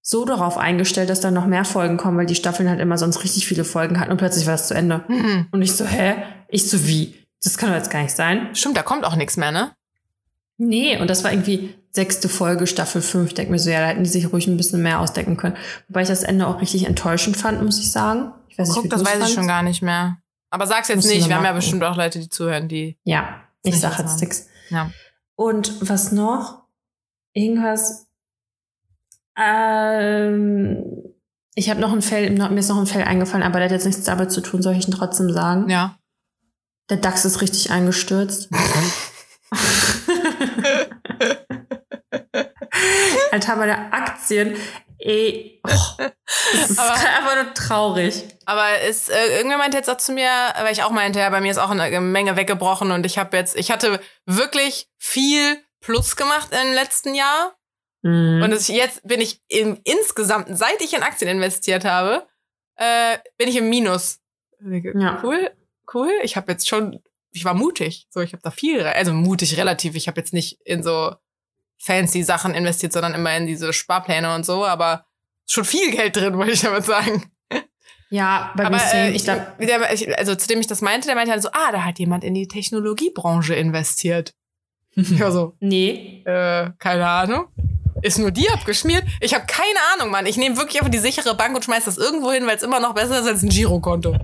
so darauf eingestellt, dass da noch mehr Folgen kommen, weil die Staffeln halt immer sonst richtig viele Folgen hatten und plötzlich war das zu Ende. mhm. Und ich so, hä? Ich so, wie? Das kann doch jetzt gar nicht sein. stimmt, da kommt auch nichts mehr, ne? Nee, und das war irgendwie sechste Folge, Staffel 5. Ich denk mir so, ja, da hätten die sich ruhig ein bisschen mehr ausdecken können. Wobei ich das Ende auch richtig enttäuschend fand, muss ich sagen. Ich weiß nicht, Guck, das weiß ich fandst. schon gar nicht mehr. Aber sag's jetzt nicht, wir haben ja bestimmt auch Leute, die zuhören, die. Ja, ich sag jetzt nix. Ja. Und was noch? Irgendwas. Ähm, Ich habe noch ein Fell, mir ist noch ein Fell eingefallen, aber der hat jetzt nichts damit zu tun, soll ich ihn trotzdem sagen? Ja. Der DAX ist richtig eingestürzt. Alter, meine Aktien, ey, oh, das ist Aber- einfach nur traurig. Aber ist, äh, irgendwer meinte jetzt auch zu mir, weil ich auch meinte, ja, bei mir ist auch eine Menge weggebrochen und ich habe jetzt, ich hatte wirklich viel Plus gemacht im letzten Jahr. Mhm. Und jetzt bin ich im insgesamt, seit ich in Aktien investiert habe, äh, bin ich im Minus. Ja. Cool, cool. Ich habe jetzt schon, ich war mutig. So, ich habe da viel, also mutig relativ. Ich habe jetzt nicht in so fancy Sachen investiert, sondern immer in diese Sparpläne und so. Aber schon viel Geld drin, wollte ich damit sagen. ja, bei Aber äh, ich der, also zu dem ich das meinte, der meinte halt so, ah, da hat jemand in die Technologiebranche investiert. Ja, so, nee, äh, keine Ahnung. Ist nur die abgeschmiert? Ich habe keine Ahnung, Mann. Ich nehme wirklich einfach die sichere Bank und schmeiß das irgendwo hin, weil es immer noch besser ist als ein Girokonto.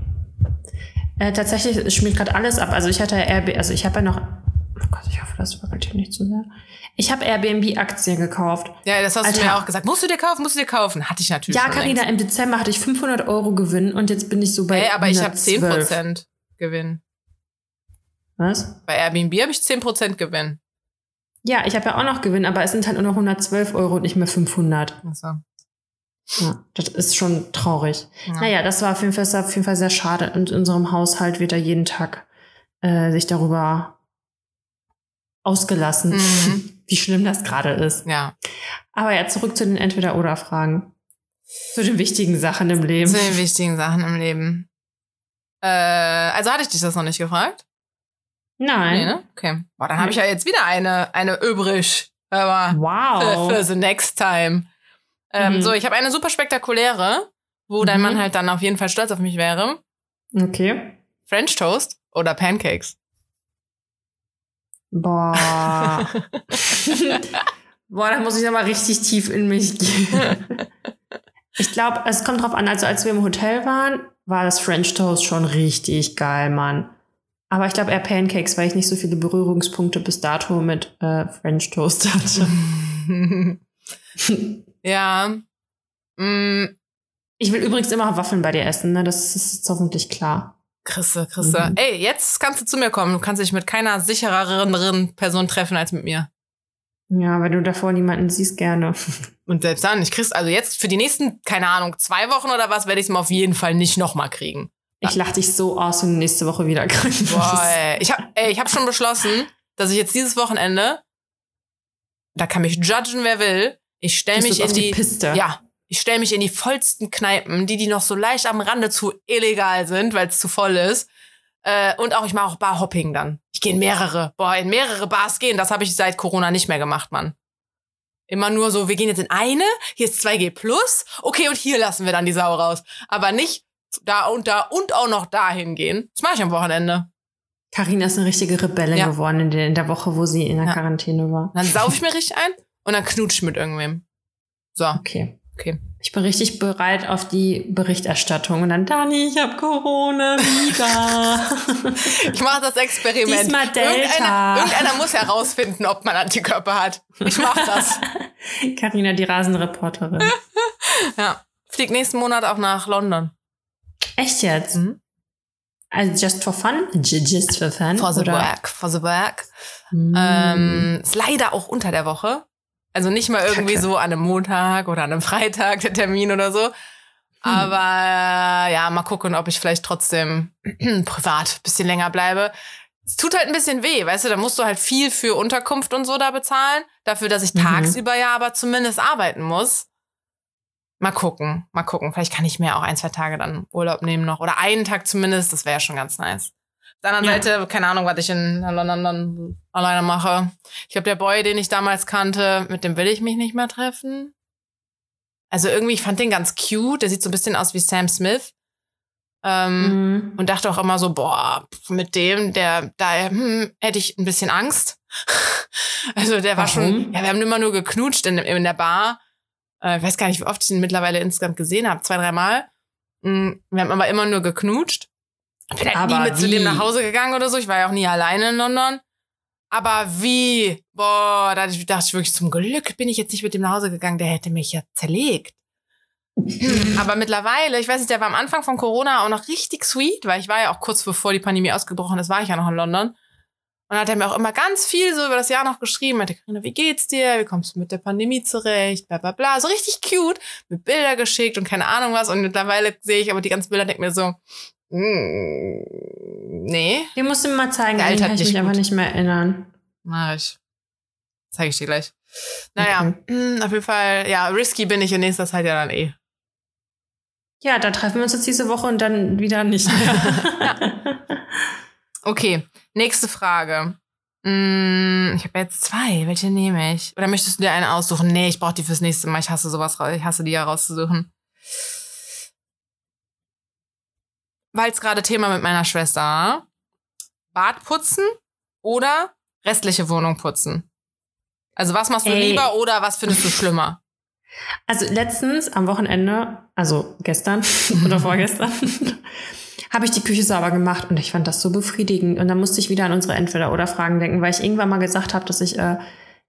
Äh, tatsächlich schmiert gerade alles ab. Also ich hatte Airbnb, also ich habe ja noch, oh Gott, ich hoffe, das wackelt hier nicht zu sehr. Ich habe Airbnb-Aktien gekauft. Ja, das hast du Alter. mir auch gesagt. Musst du dir kaufen, musst du dir kaufen. Hatte ich natürlich Ja, Karina, im Dezember hatte ich 500 Euro Gewinn und jetzt bin ich so bei Ey, aber ich habe 112. 10% Gewinn. Was? Bei Airbnb habe ich 10% Gewinn. Ja, ich habe ja auch noch Gewinn, aber es sind halt nur noch 112 Euro und nicht mehr 500. Also, Ja, das ist schon traurig. ja. Naja, das war auf jeden Fall, auf jeden Fall sehr schade. Und in unserem Haushalt wird da jeden Tag äh, sich darüber ausgelassen, Mhm. wie schlimm das gerade ist. ja. Aber ja, zurück zu den Entweder-Oder-Fragen. Zu den wichtigen Sachen im Leben. Zu den wichtigen Sachen im Leben. Äh, also hatte ich dich das noch nicht gefragt? Nein. Nee, ne? Okay. Boah, dann habe ich ja jetzt wieder eine, eine übrig. Aber Wow. für, für the next time. Ähm, Mhm. So, ich habe eine super spektakuläre, wo dein Mhm. Mann halt dann auf jeden Fall stolz auf mich wäre. Okay. French Toast oder Pancakes? Boah. Boah, da muss ich nochmal richtig tief in mich gehen. Ich glaube, es kommt drauf an, also als wir im Hotel waren, war das French Toast schon richtig geil, Mann. Aber ich glaube eher Pancakes, weil ich nicht so viele Berührungspunkte bis dato mit äh, French Toast hatte. ja. Mm, Ich will übrigens immer Waffeln bei dir essen, ne? Das ist jetzt hoffentlich klar. Chrisse, Chrisse. Mhm. Ey, jetzt kannst du zu mir kommen. Du kannst dich mit keiner sichereren Person treffen als mit mir. Ja, weil du davor niemanden siehst, gerne. Und selbst dann, ich krieg's, also jetzt für die nächsten, keine Ahnung, zwei Wochen oder was, werde ich es auf jeden Fall nicht nochmal kriegen. Ich lach dich so aus, wenn du nächste Woche wieder bist. Boah, ey. Ich habe ich hab schon beschlossen, dass ich jetzt dieses Wochenende, da kann mich judgen, wer will, ich stelle mich in die, die Piste? Ja, ich stelle mich in die vollsten Kneipen, die, die noch so leicht am Rande zu illegal sind, weil es zu voll ist. Äh, und auch, ich mache auch Barhopping dann. Ich gehe in mehrere. Boah, in mehrere Bars gehen, das habe ich seit Corona nicht mehr gemacht, Mann. Immer nur so, wir gehen jetzt in eine, hier ist 2G plus, okay, und hier lassen wir dann die Sau raus. Aber nicht da und da und auch noch dahin gehen. Das mache ich am Wochenende. Carina ist eine richtige Rebellin Ja. geworden in der, in der Woche, wo sie in der Ja. Quarantäne war. Dann sauf ich mir richtig ein und dann knutsch ich mit irgendwem. So, Okay. okay. Ich bin richtig bereit auf die Berichterstattung. Und dann, Dani, ich habe Corona wieder. Ich mache das Experiment. Diesmal Delta. Irgendeiner, irgendeiner muss herausfinden, ob man Antikörper hat. Ich mache das. Carina, die Rasenreporterin. ja. Flieg nächsten Monat auch nach London. Echt jetzt? Mhm. Also just for fun? Just for fun? For the oder? work, for the work. Mm. Ähm, ist leider auch unter der Woche. Also nicht mal irgendwie Kacke. so an einem Montag oder an einem Freitag der Termin oder so. Aber äh, ja, mal gucken, ob ich vielleicht trotzdem privat ein bisschen länger bleibe. Es tut halt ein bisschen weh, weißt du, da musst du halt viel für Unterkunft und so da bezahlen. Dafür, dass ich Mhm. tagsüber ja aber zumindest arbeiten muss. Mal gucken, mal gucken. Vielleicht kann ich mir auch ein, zwei Tage dann Urlaub nehmen noch. Oder einen Tag zumindest, das wäre schon ganz nice. Der anderen Ja. Seite, keine Ahnung, was ich in London dann alleine mache. Ich glaube, der Boy, den ich damals kannte, mit dem will ich mich nicht mehr treffen. Also irgendwie, ich fand den ganz cute. Der sieht so ein bisschen aus wie Sam Smith. Ähm, Mhm. und dachte auch immer so, boah, mit dem, der, da hm, hätte ich ein bisschen Angst. also der war schon, Warum? ja, wir haben immer nur geknutscht in, in der Bar. Äh, ich weiß gar nicht, wie oft ich ihn mittlerweile insgesamt gesehen habe, zwei, dreimal. Mm, Wir haben aber immer nur geknutscht. Ich bin halt Aber nie mit zu dem wie? nach Hause gegangen oder so. Ich war ja auch nie alleine in London. Aber wie? Boah, da dachte ich wirklich, zum Glück bin ich jetzt nicht mit dem nach Hause gegangen. Der hätte mich ja zerlegt. Aber mittlerweile, ich weiß nicht, der war am Anfang von Corona auch noch richtig sweet, weil ich war ja auch kurz bevor die Pandemie ausgebrochen ist, war ich ja noch in London. Und dann hat er mir auch immer ganz viel so über das Jahr noch geschrieben. Meinte, Carina, wie geht's dir? Wie kommst du mit der Pandemie zurecht? Bla, bla, bla. So richtig cute. Mit Bilder geschickt und keine Ahnung was. Und mittlerweile sehe ich aber die ganzen Bilder und denke mir so, nee. Die musst du mir mal zeigen, Der altert kann ich mich einfach gut. nicht mehr erinnern. Mach ich. Zeige ich dir gleich. Naja, mm, auf jeden Fall, ja, risky bin ich in nächster Zeit ja dann eh. Ja, da treffen wir uns jetzt diese Woche und dann wieder nicht mehr. Okay, nächste Frage. Mm, ich habe jetzt zwei. Welche nehme ich? Oder möchtest du dir eine aussuchen? Nee, ich brauche die fürs nächste Mal. Ich hasse sowas. Ich hasse die ja rauszusuchen. Weil es gerade Thema mit meiner Schwester war. Bad putzen oder restliche Wohnung putzen? Also was machst du Ey. lieber oder was findest du schlimmer? Also letztens am Wochenende, also gestern oder vorgestern, habe ich die Küche sauber gemacht und ich fand das so befriedigend. Und dann musste ich wieder an unsere Entweder-Oder-Fragen denken, weil ich irgendwann mal gesagt habe, dass ich, äh,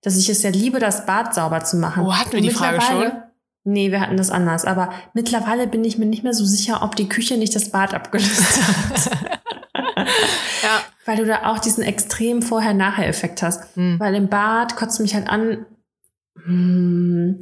dass ich es ja liebe, das Bad sauber zu machen. Oh, hatten wir die Frage schon? Nee, wir hatten das anders. Aber mittlerweile bin ich mir nicht mehr so sicher, ob die Küche nicht das Bad abgelöst hat. Ja. Weil du da auch diesen extremen Vorher-Nachher-Effekt hast. Hm. Weil im Bad kotzt mich halt an, hm,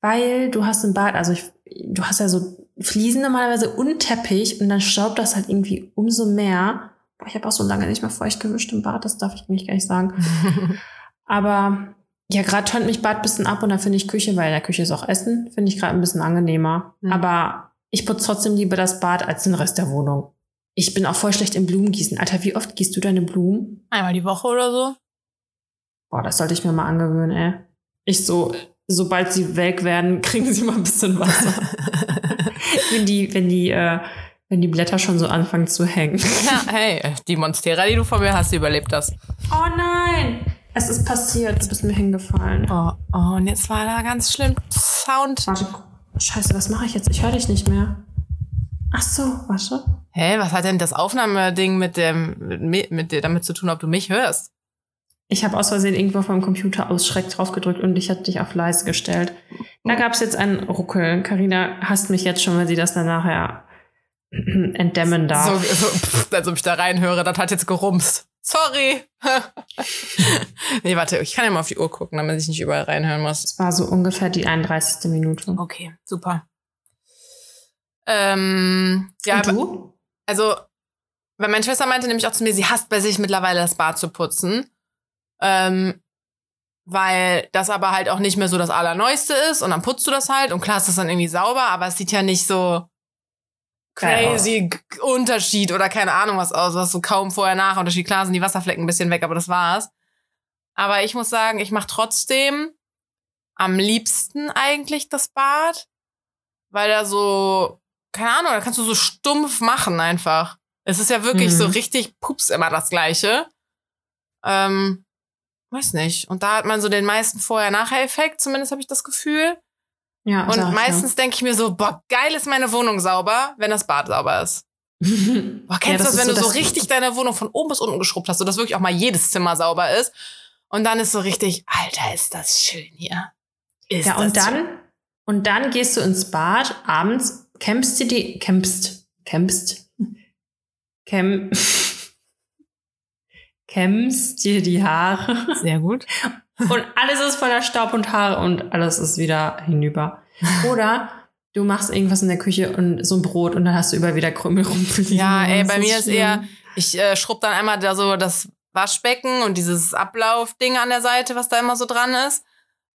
weil du hast im Bad, also ich, du hast ja so Fliesen normalerweise und Teppich und dann staubt das halt irgendwie umso mehr. Boah, Ich habe auch so lange nicht mehr feucht gewischt im Bad, das darf ich eigentlich gar nicht sagen. Aber ja, gerade tönt mich Bad ein bisschen ab und dann finde ich Küche, weil in der Küche ist auch Essen, finde ich gerade ein bisschen angenehmer. Mhm. Aber ich putze trotzdem lieber das Bad als den Rest der Wohnung. Ich bin auch voll schlecht im Blumengießen. Alter, wie oft gießt du deine Blumen? Einmal die Woche oder so? Boah, das sollte ich mir mal angewöhnen, ey. Ich so, sobald sie welk werden, kriegen sie mal ein bisschen Wasser. wenn die, wenn die, äh, wenn die Blätter schon so anfangen zu hängen. Ja, hey, die Monstera, die du von mir hast, die überlebt das. Oh nein! Es ist passiert, du bist mir hingefallen. Oh, oh, und jetzt war da ganz schlimm Sound. Warte, scheiße, was mache ich jetzt? Ich höre dich nicht mehr. Ach so, warte. Hä, was hat denn das Aufnahmeding mit dem, mit, mit dir damit zu tun, ob du mich hörst? Ich habe aus Versehen irgendwo vom Computer aus Schreck draufgedrückt und ich hatte dich auf leise gestellt. Da gab es jetzt ein Ruckeln. Carina hasst mich jetzt schon, weil sie das dann nachher entdämmen darf. So, so pff, als ob ich da reinhöre, das hat jetzt gerumst. Sorry. nee, warte, ich kann ja mal auf die Uhr gucken, damit ich nicht überall reinhören muss. Das war so ungefähr die 31. Minute. Okay, super. Ähm, ja, und du? also, weil meine Schwester meinte nämlich auch zu mir, sie hasst bei sich mittlerweile das Bad zu putzen. Ähm, weil das aber halt auch nicht mehr so das Allerneueste ist und dann putzt du das halt und klar ist das dann irgendwie sauber, aber es sieht ja nicht so crazy Unterschied oder keine Ahnung was aus, was so kaum vorher nach Unterschied. Klar sind die Wasserflecken ein bisschen weg, aber das war's. Aber ich muss sagen, ich mache trotzdem am liebsten eigentlich das Bad, weil da so, keine Ahnung, da kannst du so stumpf machen einfach. Es ist ja wirklich Mhm. so richtig pups immer das Gleiche. Ähm, weiß nicht. Und da hat man so den meisten Vorher-Nachher-Effekt, zumindest habe ich das Gefühl. Ja, Und sag ich meistens denke ich mir so, boah, geil ist meine Wohnung sauber, wenn das Bad sauber ist. ja. Boah, kennst Ja, du das, ist wenn du so das- richtig deine Wohnung von oben bis unten geschrubbt hast, sodass wirklich auch mal jedes Zimmer sauber ist? Und dann ist so richtig, Alter, ist das schön hier. Ist Ja, und das dann, und dann gehst du ins Bad abends, kämpfst dir die, kämpfst, kämpfst, kämm, kämmst dir die Haare. Sehr gut. und alles ist voller Staub und Haare und alles ist wieder hinüber. Oder du machst irgendwas in der Küche und so ein Brot und dann hast du über wieder Krümel rumfliegen. Ja, ey, bei mir ist schlimm. eher, ich äh, schrub dann einmal da so das Waschbecken und dieses Ablaufding an der Seite, was da immer so dran ist.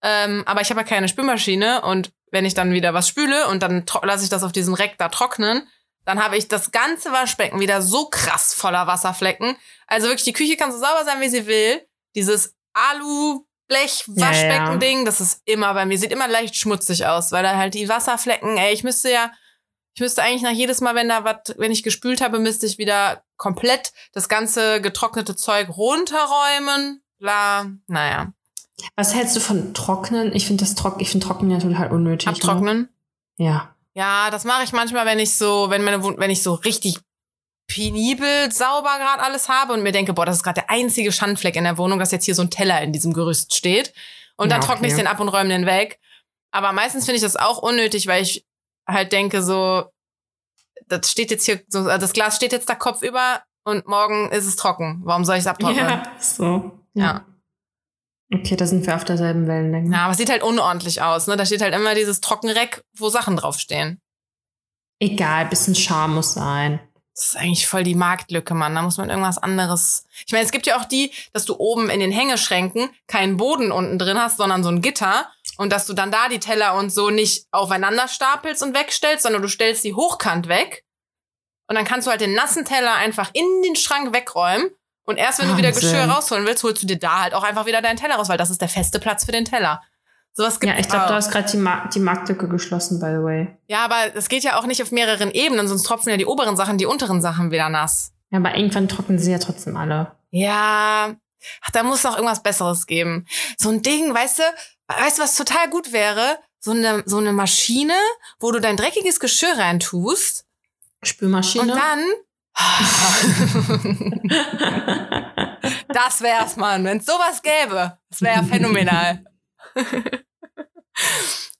Ähm, aber ich habe ja keine Spülmaschine und wenn ich dann wieder was spüle und dann lasse ich das auf diesem Reck da trocknen, dann habe ich das ganze Waschbecken wieder so krass voller Wasserflecken. Also wirklich, die Küche kann so sauber sein, wie sie will. Dieses Alu-Blech-Waschbecken-Ding, das ist immer bei mir, sieht immer leicht schmutzig aus, weil da halt die Wasserflecken, ey, ich müsste ja, ich müsste eigentlich nach jedes Mal, wenn da was, wenn ich gespült habe, müsste ich wieder komplett das ganze getrocknete Zeug runterräumen. Bla, naja. Was hältst du von Trocknen? Ich finde das Trock, ich finde Trocknen ja total unnötig. Abtrocknen. Ne? Ja. Ja, das mache ich manchmal, wenn ich so, wenn meine wenn ich so richtig penibel sauber gerade alles habe und mir denke, boah, das ist gerade der einzige Schandfleck in der Wohnung, dass jetzt hier so ein Teller in diesem Gerüst steht. Und dann Ja, trockne ich okay. den ab und räume den weg. Aber meistens finde ich das auch unnötig, weil ich halt denke so, das steht jetzt hier, so, also das Glas steht jetzt da kopfüber und morgen ist es trocken. Warum soll ich es abtrocknen? Ja, so. Ja. Okay, da sind wir auf derselben Wellenlänge. Ja, aber es sieht halt unordentlich aus, ne? Da steht halt immer dieses Trockenreck, wo Sachen draufstehen. Egal, bisschen Charme muss sein. Das ist eigentlich voll die Marktlücke, Mann. Da muss man irgendwas anderes. Ich meine, es gibt ja auch die, dass du oben in den Hängeschränken keinen Boden unten drin hast, sondern so ein Gitter. Und dass du dann da die Teller und so nicht aufeinander stapelst und wegstellst, sondern du stellst die hochkant weg. Und dann kannst du halt den nassen Teller einfach in den Schrank wegräumen. Und erst wenn du wieder Wahnsinn. Geschirr rausholen willst, holst du dir da halt auch einfach wieder deinen Teller raus, weil das ist der feste Platz für den Teller. Sowas gibt Ja, ich glaube, du hast gerade die, Mar die Marktlücke geschlossen, by the way. Ja, aber es geht ja auch nicht auf mehreren Ebenen, sonst tropfen ja die oberen Sachen, die unteren Sachen wieder nass. Ja, aber irgendwann trocknen sie ja trotzdem alle. Ja, ach, da muss doch irgendwas Besseres geben. So ein Ding, weißt du, weißt du, was total gut wäre? So eine, so eine Maschine, wo du dein dreckiges Geschirr reintust Spülmaschine. und dann. Das wär's, Mann. Wenn es sowas gäbe, das wäre ja phänomenal.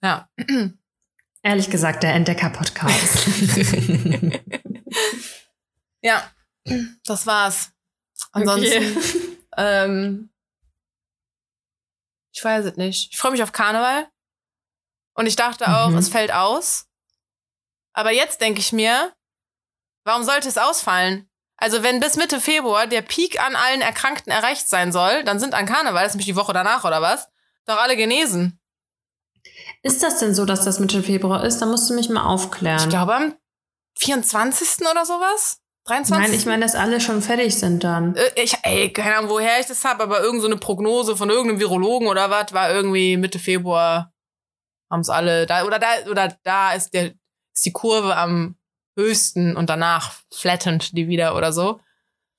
ja. Ehrlich gesagt, der Entdecker-Podcast. Ja, das war's. Ansonsten, ähm, ich weiß es nicht. Ich freue mich auf Karneval. Und ich dachte auch, Mhm. es fällt aus. Aber jetzt denke ich mir, warum sollte es ausfallen? Also wenn bis Mitte Februar der Peak an allen Erkrankten erreicht sein soll, dann sind an Karneval, das ist nämlich die Woche danach oder was, doch alle genesen. Ist das denn so, dass das Mitte Februar ist? Da musst du mich mal aufklären. Ich glaube am 24. oder sowas? 23. Nein, ich meine, dass alle schon fertig sind dann. Äh, Ich, ey, keine Ahnung, woher ich das habe, aber irgend so eine Prognose von irgendeinem Virologen oder was war irgendwie Mitte Februar haben es alle da oder da oder da ist der ist die Kurve am höchsten und danach flattened die wieder oder so.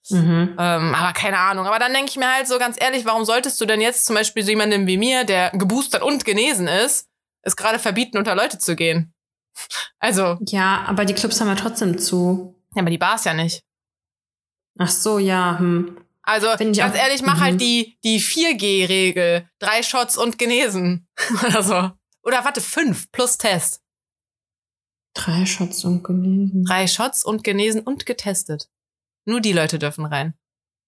Mhm. Ähm, aber keine Ahnung. Aber dann denke ich mir halt so ganz ehrlich, warum solltest du denn jetzt zum Beispiel so jemandem wie mir, der geboostert und genesen ist, es gerade verbieten, unter Leute zu gehen? Also, Ja, aber die Clubs haben ja trotzdem zu. ja, aber die Bars ja nicht. Ach so, ja. Hm. Also ganz auch- ehrlich, mach Mhm. halt die, die 4G-Regel. Drei Shots und genesen. Oder so. Oder warte, fünf plus Test. Drei Shots und gelesen. Drei Shots und genesen und getestet. Nur die Leute dürfen rein.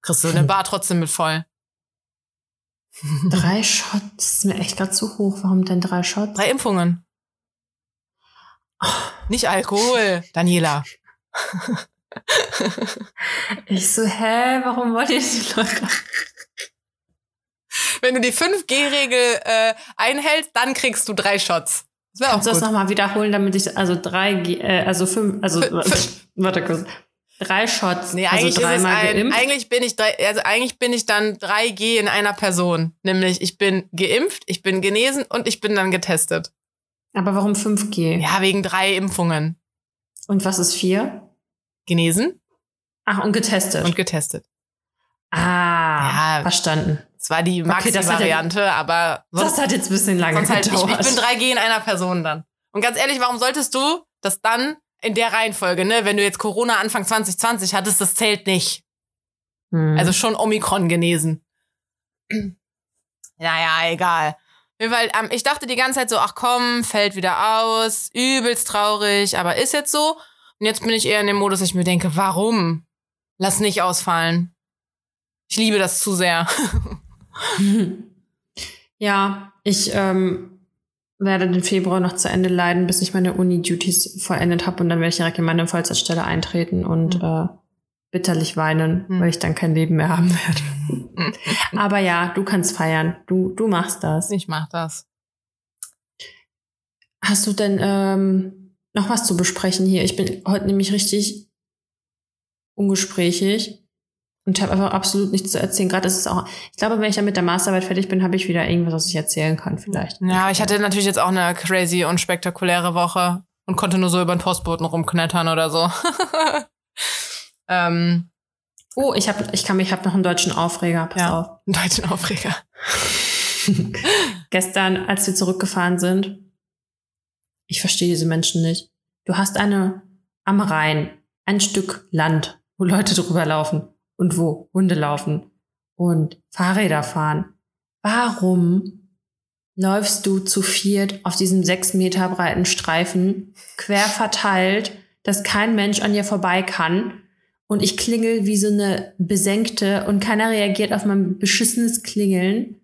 Kriegst du den Bar trotzdem mit voll. Drei Shots das ist mir echt gerade zu hoch. Warum denn drei Shots? Drei Impfungen. Nicht Alkohol, Daniela. Ich so, hä, warum wollt ihr die Leute? Wenn du die 5G-Regel äh, einhältst, dann kriegst du drei Shots. Das wäre auch Kannst du das gut. nochmal wiederholen, damit ich, also drei, äh, also fünf, also, warte kurz. Drei Shots, Nee, also eigentlich ist es dreimal ein, geimpft. eigentlich bin ich drei, also eigentlich bin ich dann 3G in einer Person. Nämlich ich bin geimpft, ich bin genesen und ich bin dann getestet. Aber warum 5G? Ja, wegen drei Impfungen. Und was ist vier? Genesen Ach, und getestet. und getestet. ah, Ja. verstanden. Das war die Okay, Maxi-Variante, aber sonst, Das hat jetzt ein bisschen lange sonst halt, ich, gedauert. ich bin 3G in einer Person dann. Und ganz ehrlich, warum solltest du das dann in der Reihenfolge, ne? Wenn du jetzt Corona Anfang 2020 hattest, das zählt nicht. Hm. Also schon Omikron genesen. naja, egal. Fall, ähm, ich dachte die ganze Zeit so, ach komm, fällt wieder aus, übelst traurig, aber ist jetzt so. Und jetzt bin ich eher in dem Modus, dass ich mir denke, warum? Lass nicht ausfallen. Ich liebe das zu sehr. Ja, ich ähm, werde den Februar noch zu Ende leiden, bis ich meine Uni-Duties vollendet habe und dann werde ich direkt in meine Vollzeitstelle eintreten und Mhm. äh, bitterlich weinen, Mhm. weil ich dann kein Leben mehr haben werde. Aber ja, du kannst feiern. Du, du machst das. Ich mach das. Hast du denn ähm, noch was zu besprechen hier? Ich bin heute nämlich richtig ungesprächig und habe einfach absolut nichts zu erzählen. Gerade ist es auch, ich glaube, wenn ich dann mit der Masterarbeit fertig bin, habe ich wieder irgendwas, was ich erzählen kann, vielleicht. Ja, ich hatte natürlich jetzt auch eine crazy und spektakuläre Woche und konnte nur so über den Postboten rumknettern oder so. ähm, Oh, ich habe, ich kann mich, habe noch einen deutschen Aufreger. Pass Ja. auf. einen deutschen Aufreger. Gestern, als wir zurückgefahren sind, ich verstehe diese Menschen nicht. Du hast eine am Rhein, ein Stück Land, wo Leute drüber laufen und wo Hunde laufen und Fahrräder fahren. Warum läufst du zu viert auf diesem sechs Meter breiten Streifen, quer verteilt, dass kein Mensch an dir vorbei kann. Und ich klingel wie so eine Besenkte und keiner reagiert auf mein beschissenes Klingeln.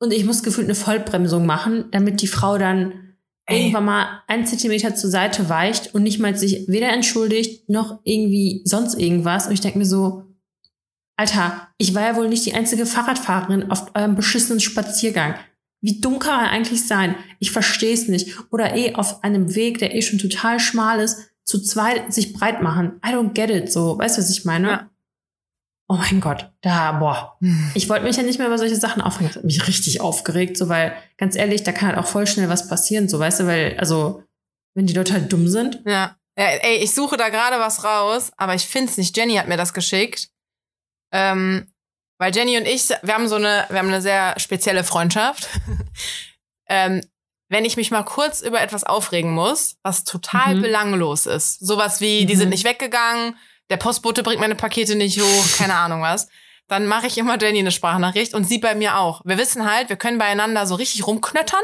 Und ich muss gefühlt eine Vollbremsung machen, damit die Frau dann Ey. irgendwann mal ein Zentimeter zur Seite weicht und nicht mal sich weder entschuldigt noch irgendwie sonst irgendwas. Und ich denke mir so, Alter, ich war ja wohl nicht die einzige Fahrradfahrerin auf eurem beschissenen Spaziergang. Wie dumm kann man eigentlich sein? Ich verstehe es nicht. Oder eh auf einem Weg, der eh schon total schmal ist, zu zweit sich breit machen. I don't get it. So, weißt du, was ich meine? Ja. Oh mein Gott, da, boah. Ich wollte mich ja nicht mehr über solche Sachen aufregen. Das hat mich richtig aufgeregt, so, weil, ganz ehrlich, da kann halt auch voll schnell was passieren, so, weißt du, weil, also, wenn die Leute halt dumm sind. Ja. ja ey, ich suche da gerade was raus, aber ich find's nicht. Jenny hat mir das geschickt. Ähm, weil Jenny und ich, wir haben so eine, wir haben eine sehr spezielle Freundschaft. ähm, wenn ich mich mal kurz über etwas aufregen muss, was total mhm. belanglos ist, sowas wie, mhm. die sind nicht weggegangen, der Postbote bringt meine Pakete nicht hoch, keine Ahnung was, dann mache ich immer Jenny eine Sprachnachricht und sie bei mir auch. Wir wissen halt, wir können beieinander so richtig rumknöttern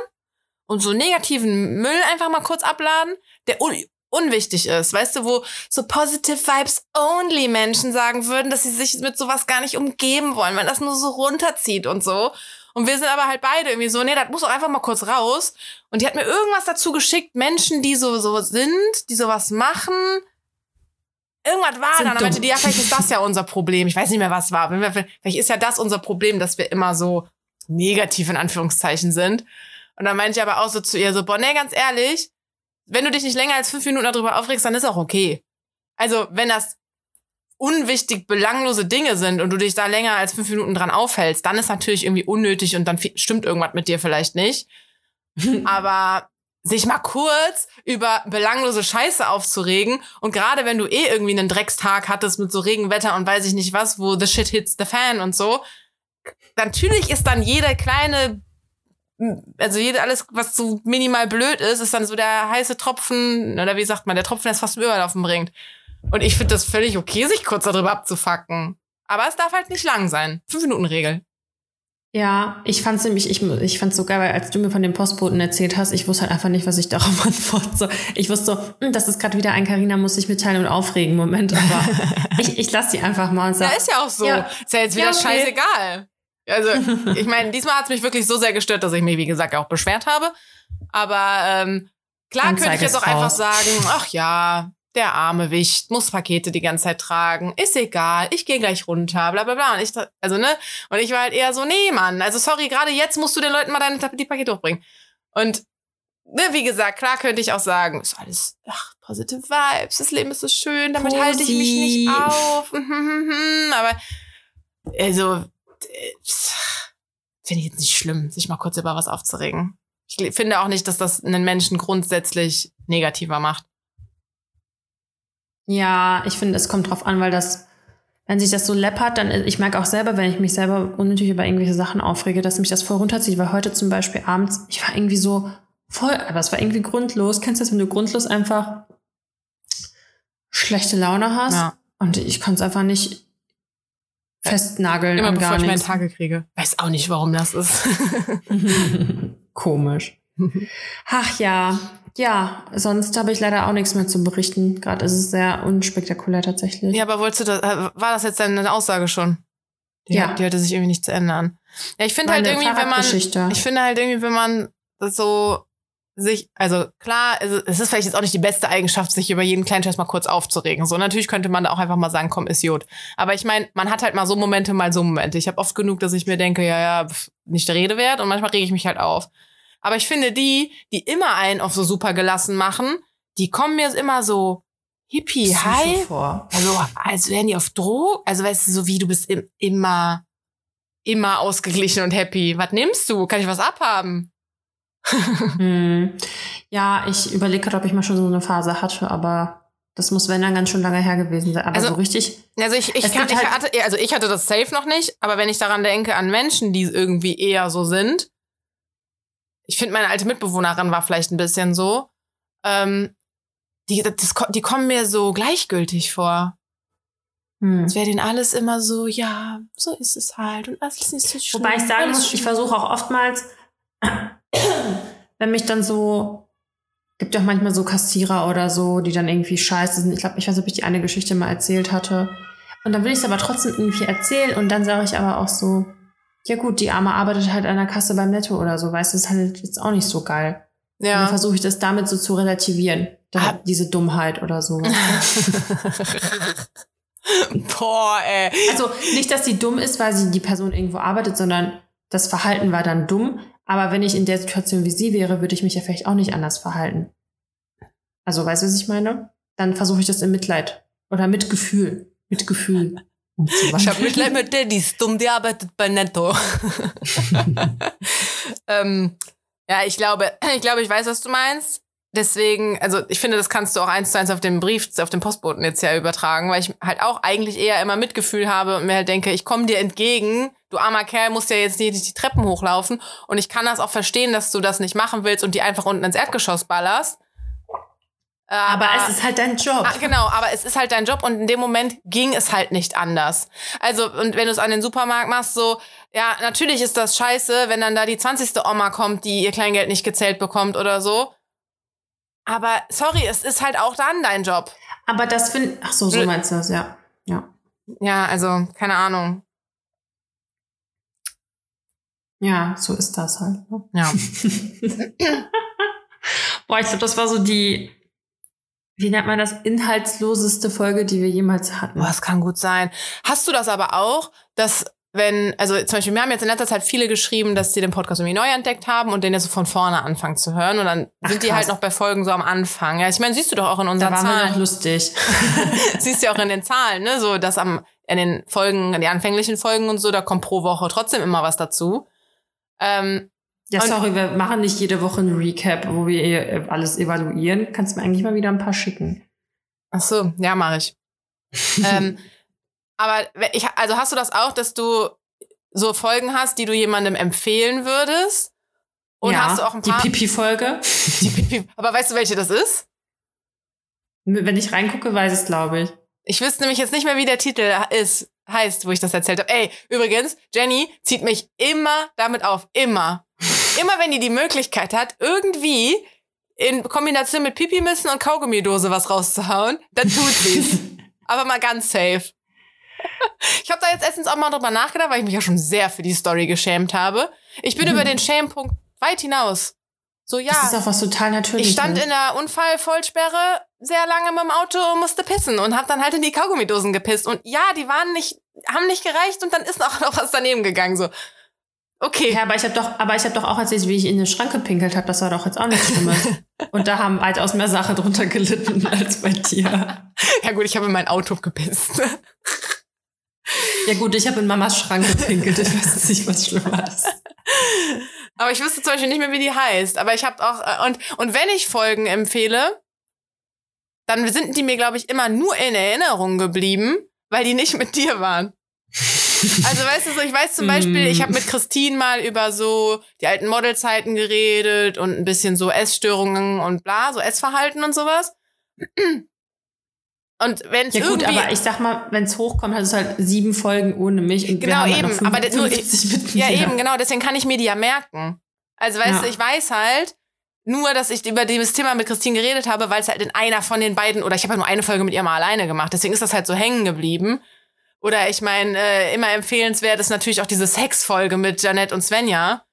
und so negativen Müll einfach mal kurz abladen, der un unwichtig ist. Weißt du, wo so positive vibes only Menschen sagen würden, dass sie sich mit sowas gar nicht umgeben wollen, weil das nur so runterzieht und so. Und wir sind aber halt beide irgendwie so, nee, das muss doch einfach mal kurz raus. Und die hat mir irgendwas dazu geschickt, Menschen, die so, so sind, die sowas machen, Irgendwas war Sind dann. Dann meinte die, ja, vielleicht ist das ja unser Problem. Ich weiß nicht mehr, was war. Vielleicht ist ja das unser Problem, dass wir immer so negativ in Anführungszeichen sind. Und dann meinte ich aber auch so zu ihr so, boah, nee, ganz ehrlich, wenn du dich nicht länger als fünf Minuten darüber aufregst, dann ist auch okay. Also, wenn das unwichtig belanglose Dinge sind und du dich da länger als fünf Minuten dran aufhältst, dann ist natürlich irgendwie unnötig und dann stimmt irgendwas mit dir vielleicht nicht. aber sich mal kurz über belanglose Scheiße aufzuregen. Und gerade wenn du eh irgendwie einen Dreckstag hattest mit so Regenwetter und weiß ich nicht was, wo the shit hits the fan und so, natürlich ist dann jede kleine, also jede, alles, was so minimal blöd ist, ist dann so der heiße Tropfen, oder wie sagt man, der Tropfen, der es fast überlaufen bringt. Und ich finde das völlig okay, sich kurz darüber abzufacken. Aber es darf halt nicht lang sein. Fünf Minuten Regel. Ja, ich fand's nämlich, ich, ich fand's so geil, weil als du mir von dem Postboten erzählt hast, ich wusste halt einfach nicht, was ich darauf antworte. So, ich wusste so, hm, das ist gerade wieder ein Karina muss sich mitteilen und aufregen Moment, aber ich, ich lass die einfach mal und sag. Ja, ist ja auch so. Ja. Ist ja jetzt wieder ja, okay. scheißegal. Also, ich meine, diesmal hat's mich wirklich so sehr gestört, dass ich mich, wie gesagt, auch beschwert habe. Aber ähm, klar Anzeige könnte ich jetzt auch einfach sagen, ach ja, der arme Wicht muss Pakete die ganze Zeit tragen, ist egal, ich gehe gleich runter, bla bla bla. Und ich, also, ne? Und ich war halt eher so, nee, Mann, also sorry, gerade jetzt musst du den Leuten mal deine, die Pakete hochbringen. Und ne, wie gesagt, klar könnte ich auch sagen, ist alles, ach, positive Vibes, das Leben ist so schön, damit Posi. halte ich mich nicht auf. Aber, also, finde ich jetzt nicht schlimm, sich mal kurz über was aufzuregen. Ich finde auch nicht, dass das einen Menschen grundsätzlich negativer macht. Ja, ich finde, es kommt drauf an, weil das, wenn sich das so läppert, dann, ich merke auch selber, wenn ich mich selber unnötig über irgendwelche Sachen aufrege, dass mich das voll runterzieht, weil heute zum Beispiel abends, ich war irgendwie so voll, aber es war irgendwie grundlos. Kennst du das, wenn du grundlos einfach schlechte Laune hast? Ja. Und ich konnte es einfach nicht festnageln. Immer bevor ich meine Tage kriege. Weiß auch nicht, warum das ist. Komisch. Ach ja, ja, sonst habe ich leider auch nichts mehr zu berichten. Gerade ist es sehr unspektakulär tatsächlich. Ja, aber wolltest du das, äh, war das jetzt deine Aussage schon? Die, ja. Die hörte sich irgendwie nicht zu ändern. Ja, ich finde halt irgendwie, wenn man, ich finde halt irgendwie, wenn man so sich, also klar, es ist vielleicht jetzt auch nicht die beste Eigenschaft, sich über jeden kleinen Scheiß mal kurz aufzuregen. So, natürlich könnte man da auch einfach mal sagen, komm, ist Jod. Aber ich meine, man hat halt mal so Momente, mal so Momente. Ich habe oft genug, dass ich mir denke, ja, ja, nicht der Rede wert und manchmal rege ich mich halt auf. Aber ich finde die, die immer einen auf so super gelassen machen, die kommen mir immer so hippie high vor. Also, als wären die auf Droh. Also, weißt du, so wie du bist im, immer, immer ausgeglichen und happy. Was nimmst du? Kann ich was abhaben? hm. Ja, ich überlege gerade, ob ich mal schon so eine Phase hatte, aber das muss, wenn dann ganz schön lange her gewesen sein. Aber also, so richtig. Also ich, ich, kann, ich halt hatte, also ich hatte das safe noch nicht, aber wenn ich daran denke an Menschen, die irgendwie eher so sind, ich finde, meine alte Mitbewohnerin war vielleicht ein bisschen so. Ähm, die, das, die kommen mir so gleichgültig vor. Hm. Es wäre denen alles immer so, ja, so ist es halt und alles ist nicht so schlimm. Wobei ich sagen muss, ich versuche auch oftmals wenn mich dann so, gibt ja auch manchmal so Kassierer oder so, die dann irgendwie scheiße sind. Ich glaube, ich weiß nicht, ob ich die eine Geschichte mal erzählt hatte. Und dann will ich es aber trotzdem irgendwie erzählen und dann sage ich aber auch so, ja gut, die Arme arbeitet halt an der Kasse beim Netto oder so, weißt du, ist halt jetzt auch nicht so geil. Und dann Ja. versuche ich das damit so zu relativieren. Ah. diese Dummheit oder so. Boah, ey. Also nicht, dass sie dumm ist, weil sie die Person irgendwo arbeitet, sondern das Verhalten war dann dumm. Aber wenn ich in der Situation wie sie wäre, würde ich mich ja vielleicht auch nicht anders verhalten. Also, weißt du, was ich meine? Dann versuche ich das in Mitleid oder mit Gefühl. Gefühl. umzuwandeln. Ich habe Mitleid mit ist dumm, die arbeitet bei Netto. ähm, ja, ich glaube, ich glaube, ich weiß, was du meinst. Deswegen, also ich finde, das kannst du auch eins zu eins auf den Brief, auf den Postboten jetzt ja übertragen, weil ich halt auch eigentlich eher immer Mitgefühl habe und mir halt denke, ich komme dir entgegen, du armer Kerl musst ja jetzt nicht die Treppen hochlaufen und ich kann das auch verstehen, dass du das nicht machen willst und die einfach unten ins Erdgeschoss ballerst. Aber es ist halt dein Job. Ah, genau, aber es ist halt dein Job und in dem Moment ging es halt nicht anders. Also, und wenn du es an den Supermarkt machst, so, ja, natürlich ist das scheiße, wenn dann da die 20. Oma kommt, die ihr Kleingeld nicht gezählt bekommt oder so. Aber sorry, es ist halt auch dann dein Job. Aber das finde Ach so, so Nö. meinst du das, ja. Ja. Ja, also, keine Ahnung. Ja, so ist das halt. Ne? Ja. Boah, ich glaube, das war so die, wie nennt man das, inhaltsloseste Folge, die wir jemals hatten. Boah, das kann gut sein. Hast du das aber auch, dass wenn, also zum Beispiel, wir haben jetzt in letzter Zeit viele geschrieben, dass sie den Podcast irgendwie neu entdeckt haben und den jetzt so von vorne anfangen zu hören und dann Ach, sind die krass. halt noch bei Folgen so am Anfang. Ja, ich meine, siehst du doch auch in Da unseren waren wir Zahlen. noch lustig. siehst du ja auch in den Zahlen, ne, so, dass am, in den Folgen, in die anfänglichen Folgen und so, da kommt pro Woche trotzdem immer was dazu. Ähm, Ja, sorry, wir machen nicht jede Woche ein Recap, wo wir eh alles evaluieren. Kannst du mir eigentlich mal wieder ein paar schicken. ach so, ja, mache ich. ähm, aber ich, also hast du das auch, dass du so Folgen hast, die du jemandem empfehlen würdest? Und ja, hast du auch ein die paar. Pipi-Folge. Die Pipi. Aber weißt du, welche das ist? Wenn ich reingucke, weiß ich glaube ich. Ich wüsste nämlich jetzt nicht mehr, wie der Titel ist, heißt, wo ich das erzählt habe. Ey, übrigens, Jenny zieht mich immer damit auf. Immer. Immer wenn die die Möglichkeit hat, irgendwie in Kombination mit Pipi müssen und Kaugummidose was rauszuhauen, dann tut sie's. Aber mal ganz safe. Ich habe da jetzt erstens auch mal drüber nachgedacht, weil ich mich ja schon sehr für die Story geschämt habe. Ich bin über den Schämpunkt weit hinaus. So, ja. Das ist auch was total Natürliches. Ich stand in der Unfallvollsperre sehr lange mit dem Auto und musste pissen und habe dann halt in die Kaugummidosen gepisst. Und ja, die waren nicht, haben nicht gereicht und dann ist auch noch was daneben gegangen. So, okay. Ja, aber ich habe doch, aber ich habe doch auch erzählt, wie ich in den Schrank gepinkelt habe. Das war doch jetzt auch nichts Schlimmes. Und da haben weitaus mehr Sachen drunter gelitten als bei dir. Ja gut, ich habe in mein Auto gepisst. Ja gut, ich habe in Mamas Schrank gepinkelt. Ich weiß nicht, was schlimmer ist. Aber ich wüsste zum Beispiel nicht mehr, wie die heißt. Aber ich habe auch, äh, und, und wenn ich Folgen empfehle, dann sind die mir, glaube ich, immer nur in Erinnerung geblieben, weil die nicht mit dir waren. Also weißt du so, ich weiß zum Beispiel, ich habe mit Christine mal über so die alten Modelzeiten geredet und ein bisschen so Essstörungen und bla, so Essverhalten und sowas. Und wenn es Ja gut, irgendwie aber ich sag mal, wenn es hochkommt, hat es halt sieben Folgen ohne mich. Und Genau, halt eben, noch aber nur- 55 mit Ja, eben, genau, deswegen kann ich mir die ja merken. Also, weißt Ja. du, ich weiß halt nur, dass ich über dieses Thema mit Christine geredet habe, weil es halt in einer von den beiden, oder ich habe ja nur eine Folge mit ihr mal alleine gemacht, deswegen ist das halt so hängen geblieben. Oder ich meine, äh, immer empfehlenswert ist natürlich auch diese Sex-Folge mit Janette und Svenja.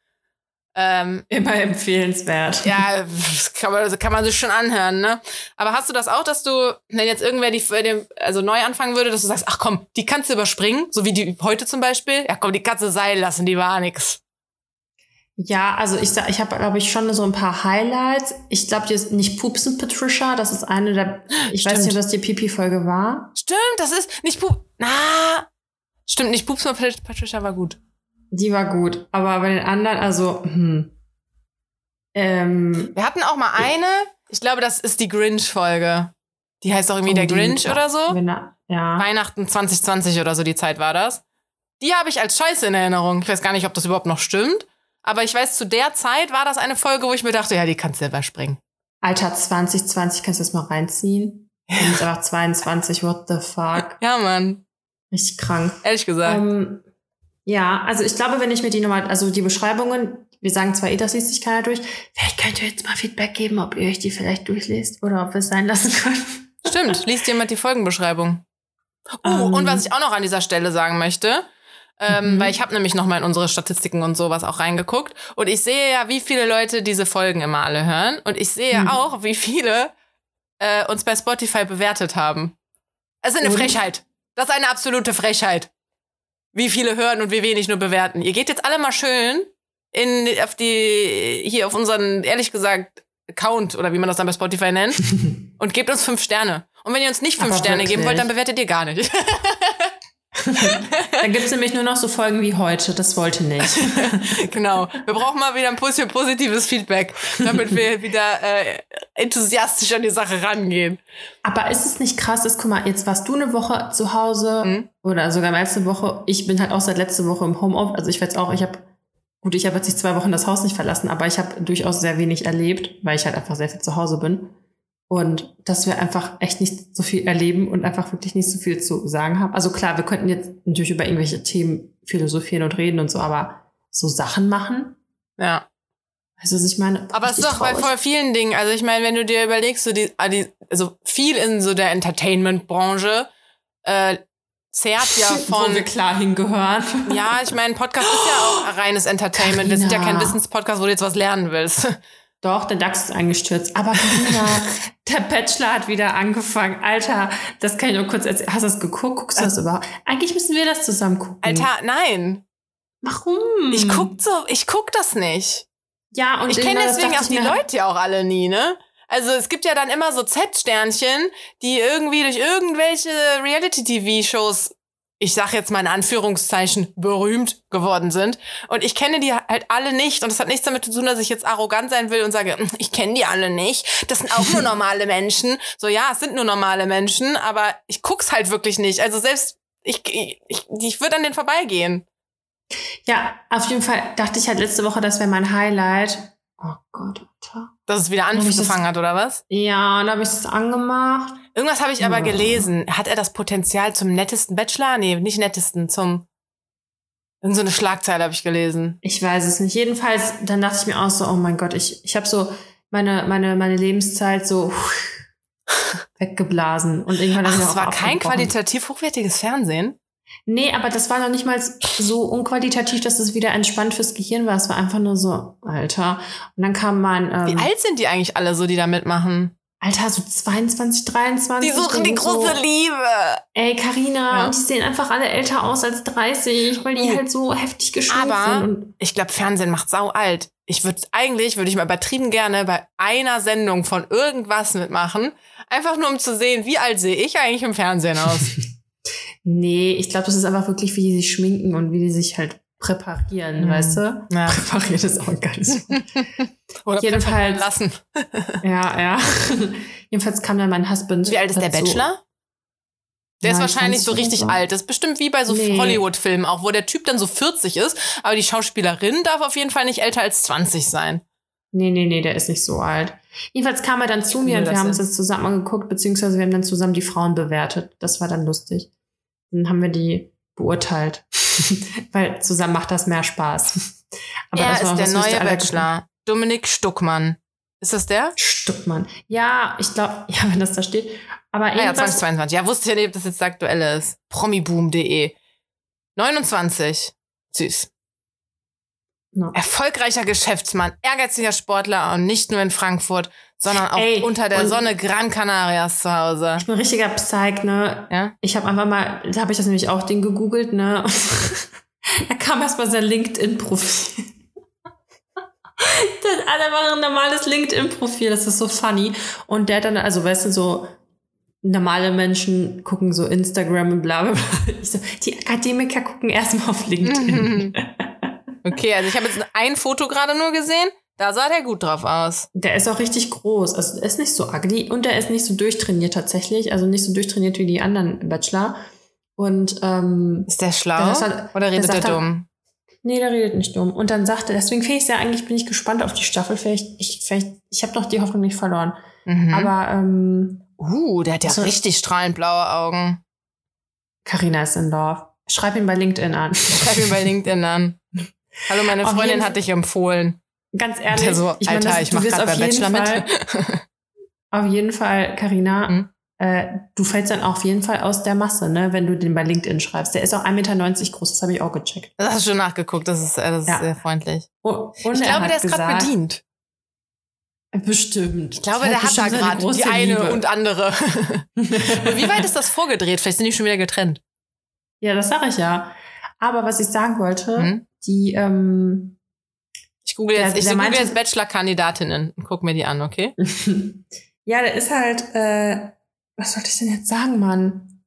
Ähm, Immer empfehlenswert. ja, das kann man, das kann man sich schon anhören, ne? Aber hast du das auch, dass du, wenn jetzt irgendwer die, die also neu anfangen würde, dass du sagst, ach komm, die kannst du überspringen, so wie die heute zum Beispiel? Ja komm, die kannst du sein lassen, die war nix. Ja, also ich sag, ich habe, glaube ich, schon so ein paar Highlights. Ich glaube, die ist nicht Pupsen Patricia, das ist eine der, ich weiß Stimmt. nicht, was die Pipi-Folge war. Stimmt, das ist nicht Pup. Na, stimmt nicht. Pups mit Pat- Patricia war gut. Die war gut. Aber bei den anderen, also, hm. Ähm, Wir hatten auch mal eine. Ich glaube, das ist die Grinch-Folge. Die heißt auch irgendwie oh, der die- Grinch ja, oder so. Ja. Weihnachten 2020 oder so, die Zeit war das. Die habe ich als Scheiße in Erinnerung. Ich weiß gar nicht, ob das überhaupt noch stimmt. Aber ich weiß, zu der Zeit war das eine Folge, wo ich mir dachte, ja, die kannst du selber springen. Alter 2020, kannst du das mal reinziehen? Und ist einfach 22, what the fuck? Ja, Mann. Richtig krank. Ehrlich gesagt. Ähm, ja, also ich glaube, wenn ich mir die nochmal, also die Beschreibungen Wir sagen zwar eh, das liest sich keiner durch. Vielleicht könnt ihr jetzt mal Feedback geben, ob ihr euch die vielleicht durchlest oder ob wir es sein lassen können. Stimmt, liest jemand die Folgenbeschreibung. Oh, Ähm. und was ich auch noch an dieser Stelle sagen möchte, ähm, Mhm. weil ich habe nämlich noch mal in unsere Statistiken und sowas auch reingeguckt und ich sehe ja, wie viele Leute diese Folgen immer alle hören und ich sehe Mhm. auch, wie viele äh, uns bei Spotify bewertet haben. Es ist eine Und? Frechheit. Das ist eine absolute Frechheit. Wie viele hören und wie wenig nur bewerten. Ihr geht jetzt alle mal schön in auf die hier auf unseren ehrlich gesagt Account oder wie man das dann bei Spotify nennt und gebt uns fünf Sterne. Und wenn ihr uns nicht fünf Aber Sterne geben wollt, wirklich? dann bewertet ihr gar nicht. Da gibt es nämlich nur noch so Folgen wie heute. Das wollte nicht. genau. Wir brauchen mal wieder ein bisschen positives Feedback, damit wir wieder äh, enthusiastisch an die Sache rangehen. Aber ist es nicht krass, dass, guck mal, jetzt warst du eine Woche zu Hause Mhm. oder sogar letzte Woche. Ich bin halt auch seit letzte Woche im Homeoffice. Also ich weiß auch, ich habe, gut, ich habe jetzt nicht zwei Wochen das Haus nicht verlassen, aber ich habe durchaus sehr wenig erlebt, weil ich halt einfach sehr viel zu Hause bin. Und dass wir einfach echt nicht so viel erleben und einfach wirklich nicht so viel zu sagen haben. Also klar, wir könnten jetzt natürlich über irgendwelche Themen philosophieren und reden und so, aber so Sachen machen, Ja. was ich meine? Aber es ist doch bei voll vielen Dingen. Also ich meine, wenn du dir überlegst, so die, ah, also viel in so der Entertainment-Branche äh, zehrt ja Wo von. wir klar hingehören. Ja, ich meine, Podcast ist ja auch reines Entertainment. Wir sind ja kein Carina. Wissenspodcast, wo du jetzt was lernen willst. Doch, der DAX ist eingestürzt. Aber Carina, der Bachelor hat wieder angefangen. Alter, das kann ich nur kurz erzählen. Hast du das geguckt? Guckst du das überhaupt? Eigentlich müssen wir das zusammen gucken. Alter, nein. Warum? Ich guck so, ich guck das nicht. Ja, und Ich kenne deswegen auch die Leute ja auch alle nie, ne? Also es gibt ja dann immer so Z-Sternchen, die irgendwie durch irgendwelche Reality-TV-Shows, ich sag jetzt mal in Anführungszeichen, berühmt geworden sind. Und ich kenne die halt alle nicht. Und das hat nichts damit zu tun, dass ich jetzt arrogant sein will und sage, "Hm, ich kenne die alle nicht. Das sind auch nur normale Menschen. So ja, es sind nur normale Menschen, aber ich guck's halt wirklich nicht. Also selbst ich, ich, ich, ich würde an den vorbeigehen. Ja, auf jeden Fall dachte ich halt letzte Woche, das wäre mein Highlight. Oh Gott, Alter. Dass es wieder angefangen hat, oder was? Ja, da habe ich das angemacht. Irgendwas habe ich aber Ja. gelesen. Hat er das Potenzial zum nettesten Bachelor? Nee, nicht nettesten, zum. Irgend so eine Schlagzeile habe ich gelesen. Ich weiß es nicht. Jedenfalls, dann dachte ich mir auch so, oh mein Gott, ich, ich habe so meine, meine, meine Lebenszeit so weggeblasen. Und irgendwann Ach, es war kein qualitativ hochwertiges Fernsehen. Nee, aber das war noch nicht mal so unqualitativ, dass es wieder entspannt fürs Gehirn war. Es war einfach nur so, Alter. Und dann kam mein, ähm, Wie alt sind die eigentlich alle so, die da mitmachen? Alter, so 22, 23. Die suchen die und so. große Liebe. Ey, Carina, Ja. und die sehen einfach alle älter aus als 30, weil die Uh. halt so heftig geschminkt Aber- sind. Und Ich glaube, Fernsehen macht sau alt. Ich würde eigentlich, würde ich mal übertrieben gerne bei einer Sendung von irgendwas mitmachen. Einfach nur um zu sehen, wie alt sehe ich eigentlich im Fernsehen aus. nee, ich glaube, das ist einfach wirklich, wie die sich schminken und wie die sich halt präparieren, Mhm. weißt du? Ja. Präparieren ist auch ein geiles Wort. Oder Jedenfalls- lassen. Ja, ja. Jedenfalls kam dann mein Husband. Wie alt ist der dazu. Bachelor? Der ist 29 wahrscheinlich so richtig so. alt. Das ist bestimmt wie bei so Nee. Hollywood-Filmen auch, wo der Typ dann so 40 ist, aber die Schauspielerin darf auf jeden Fall nicht älter als 20 sein. Nee, nee, nee, der ist nicht so alt. Jedenfalls kam er dann zu mir und wir haben uns das zusammen angeguckt, beziehungsweise wir haben dann zusammen die Frauen bewertet. Das war dann lustig. Dann haben wir die beurteilt. Weil zusammen macht das mehr Spaß. Aber er das ist der neue Bachelor. Dominik Stuckmann. Ist das der? Stuckmann. Ja, ich glaube, ja, wenn das da steht. Aber Ah ja, irgendwas, 2022. Ja, wusste ich ja nicht, ob das jetzt der aktuelle ist. Promiboom.de. 29. Süß. Ja. Erfolgreicher Geschäftsmann, ehrgeiziger Sportler und nicht nur in Frankfurt, sondern auch Ey, unter der Sonne Gran Canarias zu Hause. ich bin ein richtiger Psych, ne? Ja? Ich habe einfach mal, da habe ich das nämlich auch den gegoogelt, ne? da kam erstmal sein LinkedIn-Profil. Das hat einfach ein normales LinkedIn-Profil, das ist so funny. Und der hat dann, also weißt du, so normale Menschen gucken so Instagram und bla bla bla. Ich so, die Akademiker gucken erstmal auf LinkedIn. Okay, also ich habe jetzt ein Foto gerade nur gesehen. Da sah der gut drauf aus. Der ist auch richtig groß. Also der ist nicht so ugly und der ist nicht so durchtrainiert tatsächlich. Also nicht so durchtrainiert wie die anderen Bachelor. Und ähm, Ist der schlau? Sagt- oder redet der der sagt dumm? Nee, der redet nicht dumm. Und dann sagte, deswegen finde ich ja eigentlich, bin ich gespannt auf die Staffel. Vielleicht, ich, vielleicht, ich habe noch die Hoffnung nicht verloren. Mhm. Aber ähm, uh, der hat ja So- richtig strahlend blaue Augen. Carina ist in Love. Schreib ihn bei LinkedIn an. Schreib ihn bei LinkedIn an. Hallo, meine Auf Freundin hat dich empfohlen. Ganz ehrlich, Der so, ich meine, Alter, das- ich du mach wirst gerade auf bei jeden Bachelor Fall, mit. Auf jeden Fall, Carina, Hm? äh, du fällst dann auf jeden Fall aus der Masse, ne, wenn du den bei LinkedIn schreibst. Der ist auch 1,90 Meter groß, das habe ich auch gecheckt. Das hast du schon nachgeguckt, das ist, äh, das Ja. ist sehr freundlich. Und, und Ich glaube, der ist gerade bedient. Bestimmt. Ich glaube, der hat da gerade die eine und andere. Wie weit ist das vorgedreht? Vielleicht sind die schon wieder getrennt. Ja, das sage ich ja. Aber was ich sagen wollte, Hm? die, ähm, Ich google jetzt, Der- ich der google meinte- jetzt Bachelor-Kandidatinnen und guck mir die an, okay? ja, der ist halt, äh, was sollte ich denn jetzt sagen, Mann?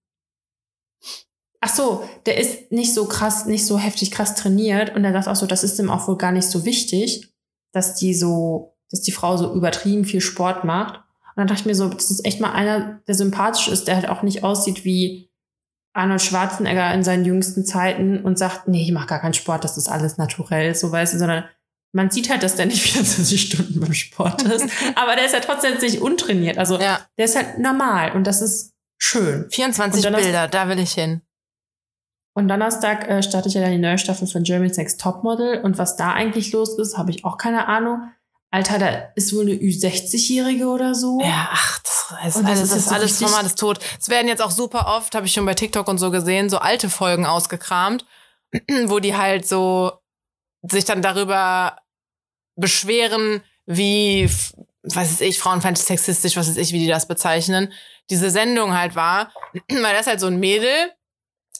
Ach so, der ist nicht so krass, nicht so heftig krass trainiert und er sagt auch so, das ist ihm auch wohl gar nicht so wichtig, dass die so, dass die Frau so übertrieben viel Sport macht. Und dann dachte ich mir so, das ist echt mal einer, der sympathisch ist, der halt auch nicht aussieht wie Arnold Schwarzenegger in seinen jüngsten Zeiten und sagt, nee, ich mache gar keinen Sport, das ist alles naturell, so weißt du, sondern man sieht halt, dass der nicht 24 Stunden beim Sport ist, aber der ist ja trotzdem nicht untrainiert. Also Ja. der ist halt normal und das ist schön. 24 Und dann hast- Bilder, da will ich hin. Und Donnerstag äh, startet ja dann die neue Staffel von Jeremy's Next Topmodel und was da eigentlich los ist, habe ich auch keine Ahnung. Alter, da ist wohl eine Ü60-Jährige oder so. Ja, ach, das ist Und das alles, ist das ist so alles richtig- normales Tod. Es werden jetzt auch super oft, habe ich schon bei TikTok und so gesehen, so alte Folgen ausgekramt, wo die halt so sich dann darüber beschweren, wie, was weiß ich, frauenfeindlich, sexistisch, was weiß ich, wie die das bezeichnen, diese Sendung halt war. Weil das halt so ein Mädel,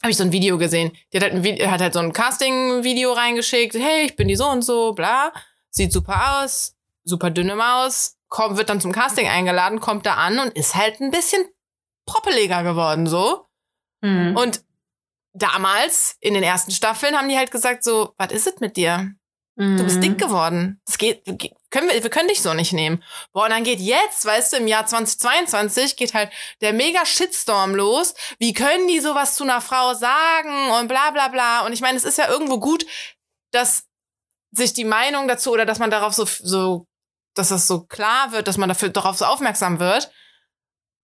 habe ich so ein Video gesehen. Die hat halt, ein hat halt so ein Casting-Video reingeschickt. Hey, ich bin die so und so, bla. Sieht super aus, super dünne Maus. Kommt, wird dann zum Casting eingeladen, kommt da an und ist halt ein bisschen proppeliger geworden, so. Hm. Und damals, in den ersten Staffeln, haben die halt gesagt so, was ist es mit dir? Du bist Mhm. dick geworden. Das geht, ge- können wir, wir können dich so nicht nehmen. Boah, und dann geht jetzt, weißt du, im Jahr 2022 geht halt der mega Shitstorm los. Wie können die sowas zu einer Frau sagen und bla bla bla. Und ich meine, es ist ja irgendwo gut, dass sich die Meinung dazu oder dass man darauf so, so, dass das so klar wird, dass man dafür darauf so aufmerksam wird.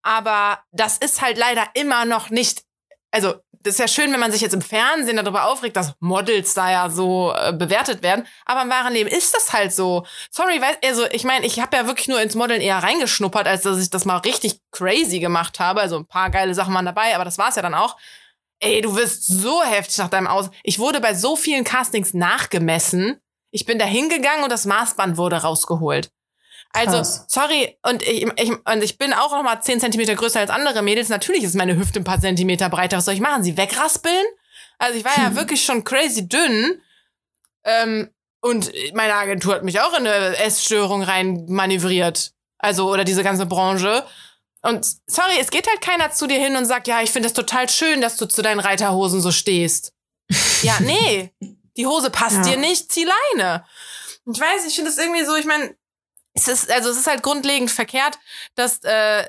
Aber das ist halt leider immer noch nicht, also das ist ja schön, wenn man sich jetzt im Fernsehen darüber aufregt, dass Models da ja so äh, bewertet werden. Aber im wahren Leben ist das halt so. Sorry, weißt also ich meine, ich habe ja wirklich nur ins Modeln eher reingeschnuppert, als dass ich das mal richtig crazy gemacht habe. Also ein paar geile Sachen waren dabei, aber das war's ja dann auch. Ey, du wirst so heftig nach deinem Aus. Ich wurde bei so vielen Castings nachgemessen. Ich bin da hingegangen und das Maßband wurde rausgeholt. Also, Krass. sorry, und ich, ich, und ich bin auch noch mal 10 Zentimeter größer als andere Mädels. Natürlich ist meine Hüfte ein paar Zentimeter breiter. Was soll ich machen? Sie wegraspeln? Also ich war ja wirklich schon crazy dünn. Ähm, und meine Agentur hat mich auch in eine Essstörung rein manövriert. Also, oder diese ganze Branche. Und sorry, es geht halt keiner zu dir hin und sagt, ja, ich finde das total schön, dass du zu deinen Reiterhosen so stehst. ja, nee. Die Hose passt Ja. dir nicht, zieh Leine. Ich weiß, ich finde das irgendwie so, ich meine, es ist, also es ist halt grundlegend verkehrt, dass, äh,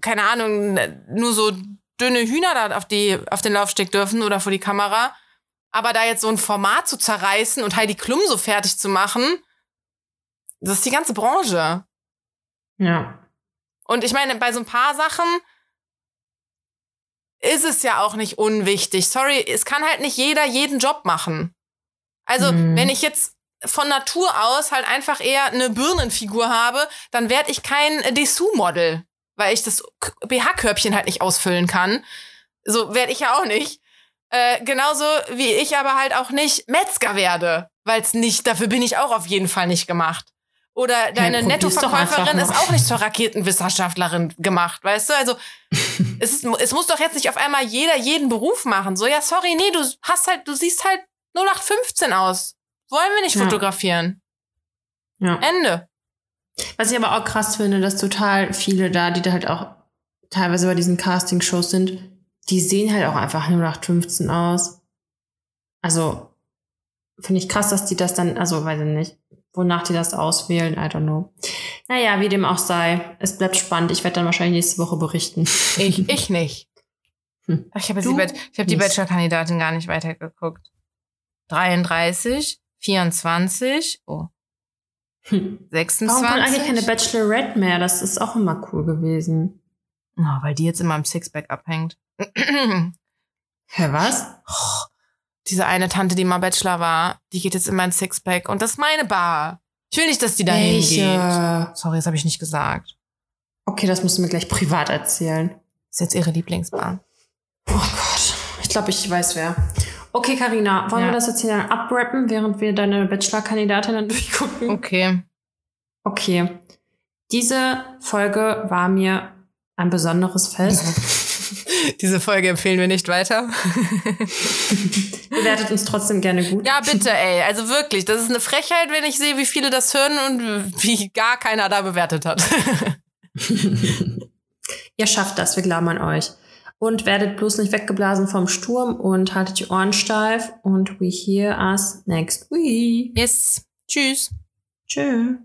keine Ahnung, nur so dünne Hühner da auf, die, auf den Laufsteg dürfen oder vor die Kamera. Aber da jetzt so ein Format zu zerreißen und Heidi Klum so fertig zu machen, das ist die ganze Branche. Ja. Und ich meine, bei so ein paar Sachen ist es ja auch nicht unwichtig. Sorry, es kann halt nicht jeder jeden Job machen. Also, Mhm. wenn ich jetzt von Natur aus halt einfach eher eine Birnenfigur habe, dann werde ich kein Dessous-Model, weil ich das BH-Körbchen halt nicht ausfüllen kann. So werde ich ja auch nicht. Äh, genauso wie ich aber halt auch nicht Metzger werde, weil es nicht, dafür bin ich auch auf jeden Fall nicht gemacht. Oder deine doch Nettoverkäuferin ist auch nicht zur Raketenwissenschaftlerin gemacht, weißt du? Also es, ist, es muss doch jetzt nicht auf einmal jeder jeden Beruf machen. So, ja, sorry, nee, du hast halt, du siehst halt 0815 aus. Wollen wir nicht Ja. fotografieren. ja. Ende. Was ich aber auch krass finde, dass total viele da, die da halt auch teilweise bei diesen Casting-Shows sind, die sehen halt auch einfach nur nach 15 aus. Also, finde ich krass, dass die das dann, also weiß ich nicht, wonach die das auswählen, I don't know. Naja, wie dem auch sei, es bleibt spannend. Ich werde dann wahrscheinlich nächste Woche berichten. Ich, ich nicht. Hm. Ich habe die, hab die. Bachelor-Kandidatin gar nicht weitergeguckt. 33, 24, oh, Hm. 26. Warum kommt eigentlich keine Bachelorette mehr? Das ist auch immer cool gewesen. Oh, weil die jetzt immer im Sixpack abhängt. Hä, was? diese eine Tante, die mal Bachelor war, die geht jetzt in mein Sixpack und das ist meine Bar. Ich will nicht, dass die da hingeht. Sorry, das habe ich nicht gesagt. Okay, das musst du mir gleich privat erzählen. Das ist jetzt ihre Lieblingsbar. Oh Gott, ich glaube, ich weiß wer. Okay, Karina, wollen Ja. wir das jetzt hier dann abrappen, während wir deine Bachelor-Kandidatinnen durchgucken? Okay. Okay. Diese Folge war mir ein besonderes Fest. Diese Folge empfehlen wir nicht weiter. Bewertet uns trotzdem gerne gut. Ja, bitte, ey. Also wirklich, das ist eine Frechheit, wenn ich sehe, wie viele das hören und wie gar keiner da bewertet hat. Ihr schafft das, wir glauben an euch. Und werdet bloß nicht weggeblasen vom Sturm und haltet die Ohren steif. Und we hear us next week. yes. Tschüss. Tschüss.